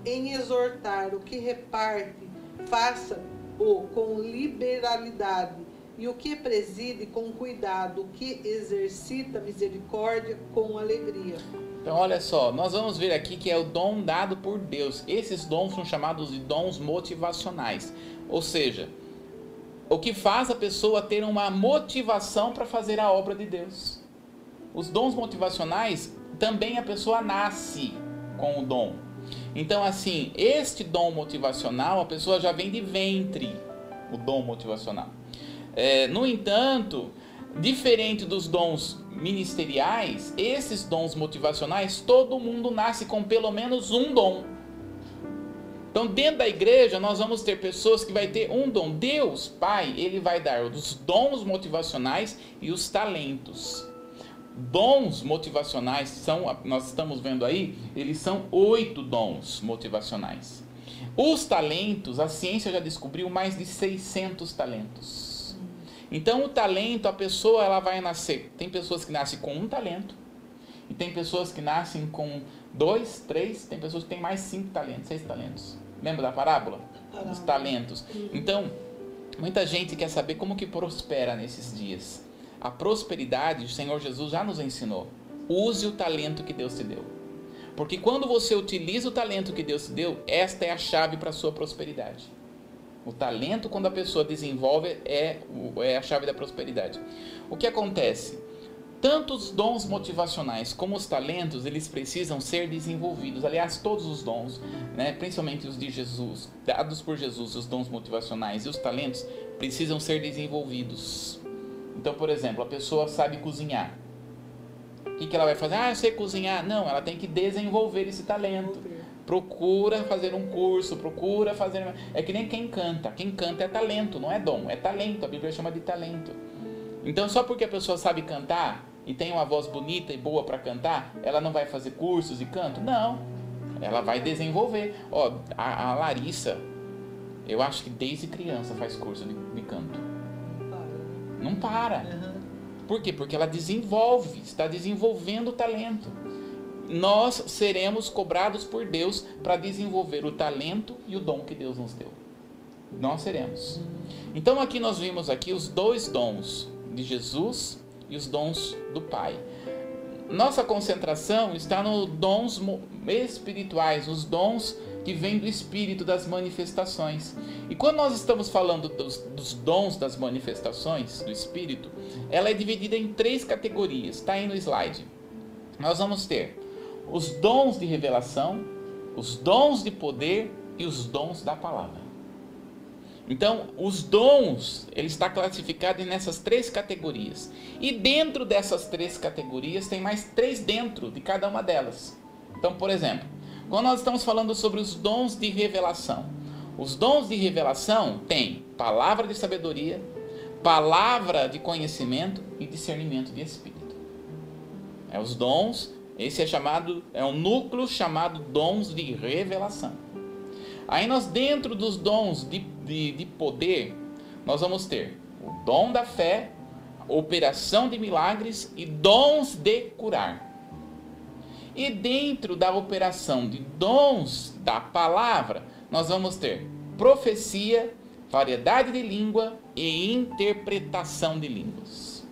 em exortar, o que reparte, faça-o com liberalidade, e o que preside com cuidado, o que exercita misericórdia com alegria. Então, olha só, nós vamos ver aqui que é o dom dado por Deus. Esses dons são chamados de dons motivacionais. Ou seja, o que faz a pessoa ter uma motivação para fazer a obra de Deus. Os dons motivacionais também a pessoa nasce com o dom. Então, assim, este dom motivacional a pessoa já vem de ventre, o dom motivacional. É, no entanto, diferente dos dons ministeriais, esses dons motivacionais, todo mundo nasce com pelo menos um dom. Então, dentro da igreja, nós vamos ter pessoas que vai ter um dom. Deus, Pai, ele vai dar os dons motivacionais e os talentos. Dons motivacionais são, nós estamos vendo aí, eles são oito dons motivacionais. Os talentos, a ciência já descobriu mais de 600 talentos. Então, o talento, a pessoa ela vai nascer. Tem pessoas que nascem com um talento, e tem pessoas que nascem com dois, três, tem pessoas que têm mais cinco talentos, seis talentos. Lembra da parábola? Dos talentos. Então, muita gente quer saber como que prospera nesses dias. A prosperidade, o Senhor Jesus já nos ensinou. Use o talento que Deus te deu. Porque quando você utiliza o talento que Deus te deu, esta é a chave para a sua prosperidade. O talento, quando a pessoa desenvolve, é, é a chave da prosperidade. O que acontece? Tanto os dons motivacionais como os talentos, eles precisam ser desenvolvidos. Aliás, todos os dons, né, principalmente os de Jesus, dados por Jesus, os dons motivacionais e os talentos, precisam ser desenvolvidos. Então, por exemplo, a pessoa sabe cozinhar. O que, que ela vai fazer? Ah, eu sei cozinhar. Não, ela tem que desenvolver esse talento. Procura fazer um curso, procura fazer. É que nem quem canta. Quem canta é talento, não é dom, é talento. A Bíblia chama de talento. Então, só porque a pessoa sabe cantar, e tem uma voz bonita e boa para cantar, ela não vai fazer cursos e canto? Não. Ela vai desenvolver. Ó, a, a Larissa, eu acho que desde criança faz curso de, de canto. Não para. Por quê? Porque ela desenvolve, está desenvolvendo o talento. Nós seremos cobrados por Deus para desenvolver o talento e o dom que Deus nos deu. Nós seremos. Então aqui nós vimos aqui os dois dons de Jesus e os dons do Pai. Nossa concentração está nos dons espirituais, os dons que vêm do Espírito das manifestações. E quando nós estamos falando dos, dos, dons das manifestações do Espírito, ela é dividida em três categorias. Está aí no slide. Nós vamos ter os dons de revelação, os dons de poder e os dons da palavra. Então, os dons, ele está classificado nessas três categorias. E dentro dessas três categorias, tem mais três dentro de cada uma delas. Então, por exemplo, quando nós estamos falando sobre os dons de revelação, os dons de revelação têm palavra de sabedoria, palavra de conhecimento e discernimento de espírito. É os dons, esse é chamado, é um núcleo chamado dons de revelação. Aí nós, dentro dos dons de, de, de poder, nós vamos ter o dom da fé, operação de milagres e dons de curar. E dentro da operação de dons da palavra, nós vamos ter profecia, variedade de língua e interpretação de línguas.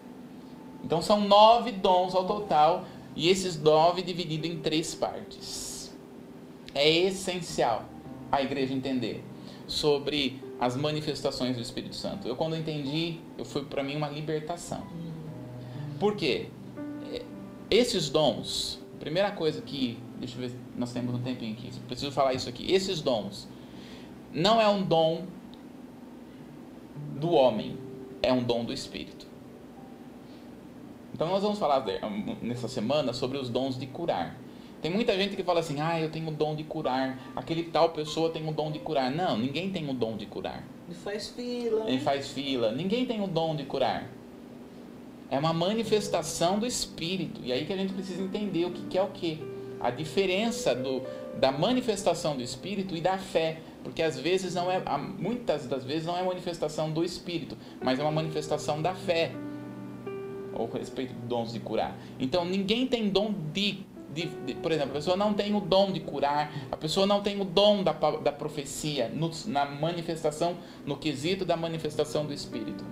Então são nove dons ao total, e esses nove divididos em três partes. É essencial a igreja entender sobre as manifestações do Espírito Santo. Eu quando entendi, eu foi para mim uma libertação. Por quê? É, esses dons, primeira coisa que, deixa eu ver, nós temos um tempinho aqui, preciso falar isso aqui. Esses dons não é um dom do homem, é um dom do Espírito. Então nós vamos falar nessa semana sobre os dons de curar. Tem muita gente que fala assim: ah, eu tenho o dom de curar. Aquele tal pessoa tem o dom de curar. Não, ninguém tem o dom de curar. Ele faz fila. Ele faz fila. Ninguém tem o dom de curar. É uma manifestação do Espírito. E aí que a gente precisa entender o que é o que. A diferença do, da manifestação do Espírito e da fé. Porque às vezes não é, muitas das vezes não é manifestação do Espírito, mas é uma manifestação da fé. Ou respeito de dons de curar. Então ninguém tem dom de de, de, por exemplo, a pessoa não tem o dom de curar, a pessoa não tem o dom da, da profecia no, na manifestação, no quesito da manifestação do Espírito.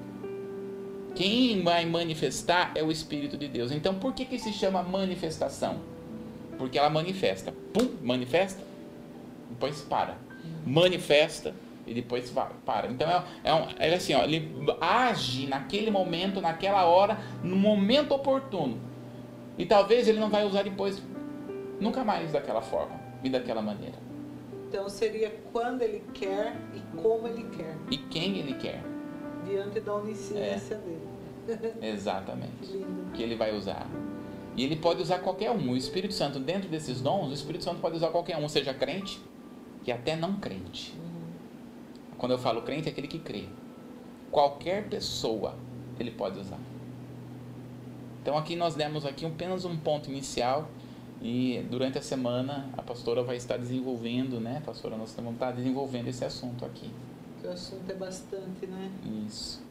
Quem vai manifestar é o Espírito de Deus. Então, por que, que se chama manifestação? Porque ela manifesta. Pum, manifesta, depois para. Manifesta e depois para. Então, é, é, um, é assim, ó, ele age naquele momento, naquela hora, no momento oportuno. E talvez ele não vai usar depois, nunca mais daquela forma e daquela maneira. Então seria quando ele quer e como ele quer. E quem ele quer. Diante da onisciência é. dele. Exatamente. Que, que ele vai usar. E ele pode usar qualquer um. O Espírito Santo, dentro desses dons, o Espírito Santo pode usar qualquer um, seja crente e até não crente. Uhum. Quando eu falo crente, é aquele que crê. Qualquer pessoa ele pode usar. Então aqui nós demos aqui apenas um ponto inicial e durante a semana a pastora vai estar desenvolvendo, né, pastora? Nós vamos estar desenvolvendo esse assunto aqui. O assunto é bastante, né? Isso.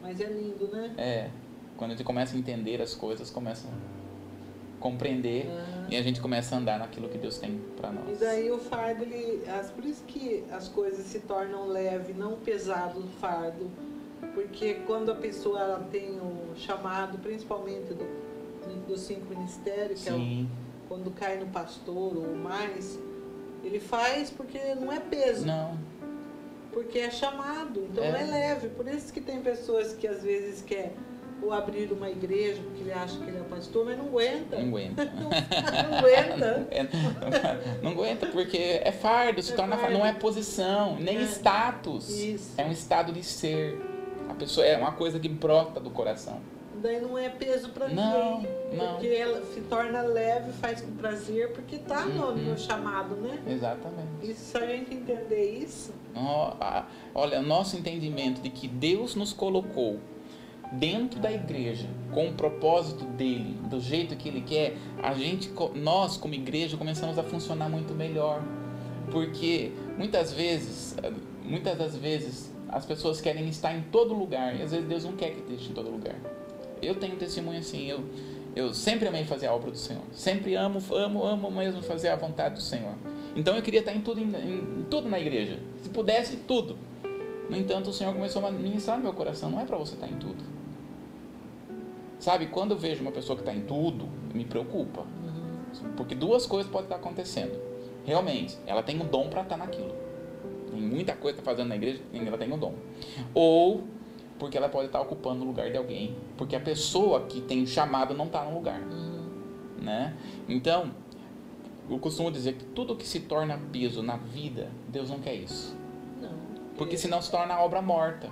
Mas é lindo, né? É. Quando a gente começa a entender as coisas, começa a compreender ah. e a gente começa a andar naquilo que Deus tem para nós. E daí o fardo, ele, por isso que as coisas se tornam leve, não pesado o fardo porque quando a pessoa ela tem o chamado, principalmente do, dos cinco ministérios, que Sim. é o, quando cai no pastor ou mais, ele faz porque não é peso. Não. Porque é chamado, então É. é. leve. Por isso que tem pessoas que às vezes quer ou abrir uma igreja porque ele acha que ele é pastor, mas não aguenta. Não aguenta. não aguenta. Não aguenta porque é fardo, se É torna fardo. fardo. Não é posição, nem É. status. Isso. É um estado de ser. Pessoa é uma coisa que brota do coração. Daí não é peso pra Não, ninguém. não. Porque ela se torna leve, faz com prazer, porque tá no Uhum. meu chamado, né? Exatamente. E se a gente entender isso, Olha, nosso entendimento de que Deus nos colocou dentro da igreja com o propósito dele, do jeito que ele quer, a gente, nós como igreja começamos a funcionar muito melhor, porque muitas vezes, muitas das vezes as pessoas querem estar em todo lugar e às vezes Deus não quer que esteja em todo lugar. Eu tenho testemunho assim, eu eu sempre amei fazer a obra do Senhor, sempre amo, amo, amo mesmo fazer a vontade do Senhor. Então eu queria estar em tudo, em, em tudo na igreja, se pudesse tudo. No entanto, o Senhor começou a ministrar no meu coração, não é para você estar em tudo. Sabe, quando eu vejo uma pessoa que está em tudo, me preocupa. Porque duas coisas podem estar acontecendo. Realmente, ela tem um dom para estar naquilo. Tem muita coisa que está fazendo na igreja, ela tem um dom. Ou porque ela pode estar ocupando o lugar de alguém. Porque a pessoa que tem o chamado não está no lugar. Né? Então, eu costumo dizer que tudo que se torna peso na vida, Deus não quer isso. não. Porque senão se torna obra morta.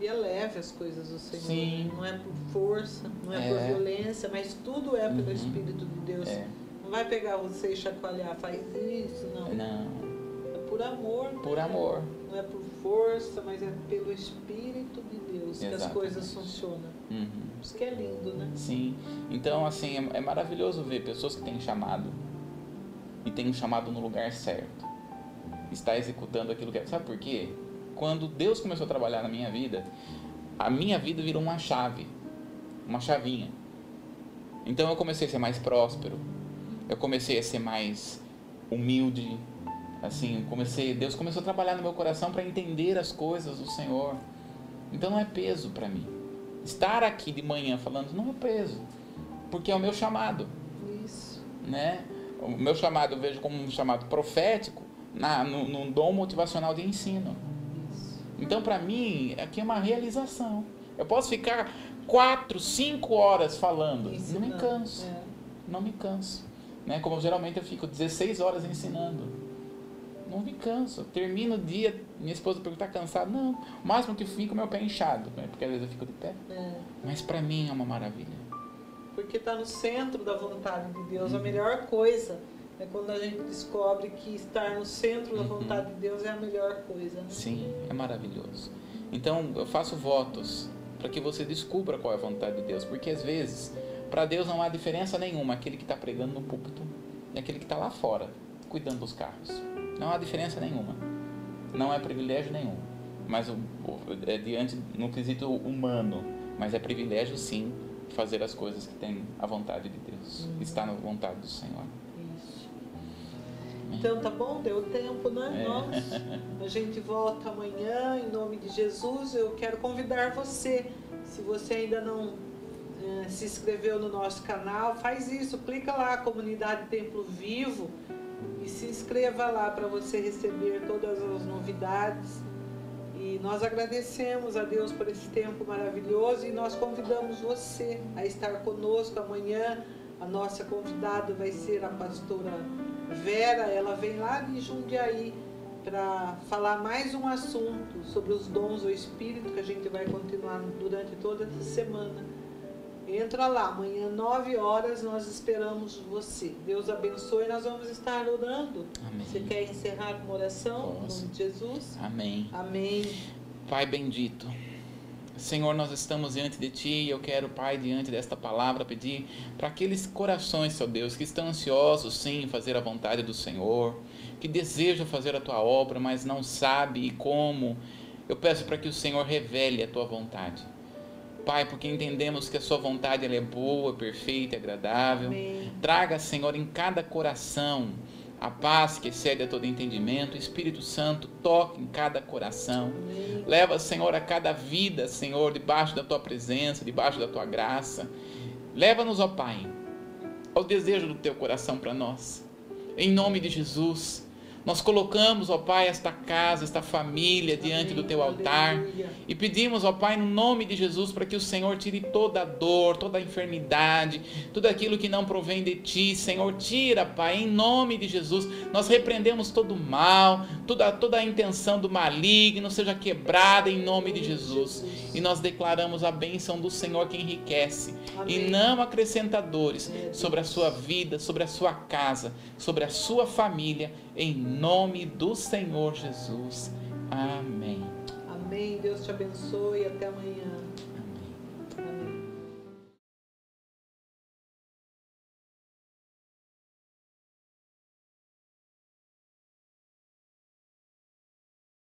E é leve as coisas do Senhor. Sim. Não é por força, não é, É. por violência, mas tudo é pelo Uhum. Espírito de Deus. É. Não vai pegar você e chacoalhar, faz isso, não. Não, por amor. né? por amor. Não é por força, mas é pelo Espírito de Deus que as Exatamente. coisas funcionam. Uhum. Isso que é lindo, né? Sim. Então, assim, é, é maravilhoso ver pessoas que têm chamado e têm um chamado no lugar certo. Está executando aquilo que é. Sabe por quê? Quando Deus começou a trabalhar na minha vida, a minha vida virou uma chave, uma chavinha. Então eu comecei a ser mais próspero. Eu comecei a ser mais humilde. Assim, comecei, Deus começou a trabalhar no meu coração para entender as coisas do Senhor. Então não é peso para mim. Estar aqui de manhã falando não é peso, porque é o meu chamado, Isso. né? O meu chamado eu vejo como um chamado profético na, no, num dom motivacional de ensino. Isso. Então, para mim, aqui é uma realização. Eu posso ficar quatro, cinco horas falando, não me canso, É. não me canso. Né? Como geralmente eu fico 16 horas ensinando. Não me canso. Termino o dia, minha esposa pergunta, tá cansado? Não. O máximo que fico é meu pé inchado, né? porque às vezes eu fico de pé. É. Mas para mim é uma maravilha. Porque está no centro da vontade de Deus. Uhum. A melhor coisa é quando a gente descobre que estar no centro da Uhum. vontade de Deus é a melhor coisa. Né? Sim, é maravilhoso. Então eu faço votos para que você descubra qual é a vontade de Deus, porque às vezes para Deus não há diferença nenhuma aquele que está pregando no púlpito e aquele que está lá fora cuidando dos carros. Não há diferença nenhuma. Não é privilégio nenhum. Mas o, é diante no quesito humano, mas é privilégio sim fazer as coisas que tem a vontade de Deus, Uhum. está na vontade do Senhor. Isso. Então tá bom, deu tempo, né? É. Nós, a gente volta amanhã em nome de Jesus. Eu quero convidar você, se você ainda não eh, se inscreveu no nosso canal, faz isso, clica lá, Comunidade Templo Vivo, e se inscreva lá para você receber todas as novidades. E nós agradecemos a Deus por esse tempo maravilhoso e nós convidamos você a estar conosco amanhã. A nossa convidada vai ser a pastora Vera, ela vem lá de Jundiaí para falar mais um assunto sobre os dons do Espírito que a gente vai continuar durante toda essa semana. Entra lá, amanhã, 9 horas, nós esperamos você. Deus abençoe, nós vamos estar orando. Amém. Você quer encerrar com uma oração? Em nome de Jesus? Amém. Amém. Pai bendito, Senhor, nós estamos diante de Ti e eu quero, Pai, diante desta palavra, pedir para aqueles corações, Seu Deus, que estão ansiosos, sim, em fazer a vontade do Senhor, que desejam fazer a Tua obra, mas não sabe como. Eu peço para que o Senhor revele a Tua vontade. Pai, porque entendemos que a Sua vontade ela é boa, perfeita e agradável. Amém. Traga, Senhor, em cada coração a paz que excede a todo entendimento. Espírito Santo, toque em cada coração. Amém. Leva, Senhor, a cada vida, Senhor, debaixo da tua presença, debaixo da tua graça. Leva-nos, ó Pai, ao desejo do teu coração para nós. Em nome de Jesus, Nós colocamos, ó Pai, esta casa, esta família diante do teu altar e pedimos, ó Pai, no nome de Jesus, para que o Senhor tire toda a dor, toda a enfermidade, tudo aquilo que não provém de ti, Senhor, tira, Pai, em nome de Jesus. Nós repreendemos todo o mal, toda, toda a intenção do maligno seja quebrada em nome de Jesus. E nós declaramos a bênção do Senhor que enriquece e não acrescenta dores sobre a sua vida, sobre a sua casa, sobre a sua família em nome do Senhor Jesus. Amém. Amém. Deus te abençoe. Até amanhã.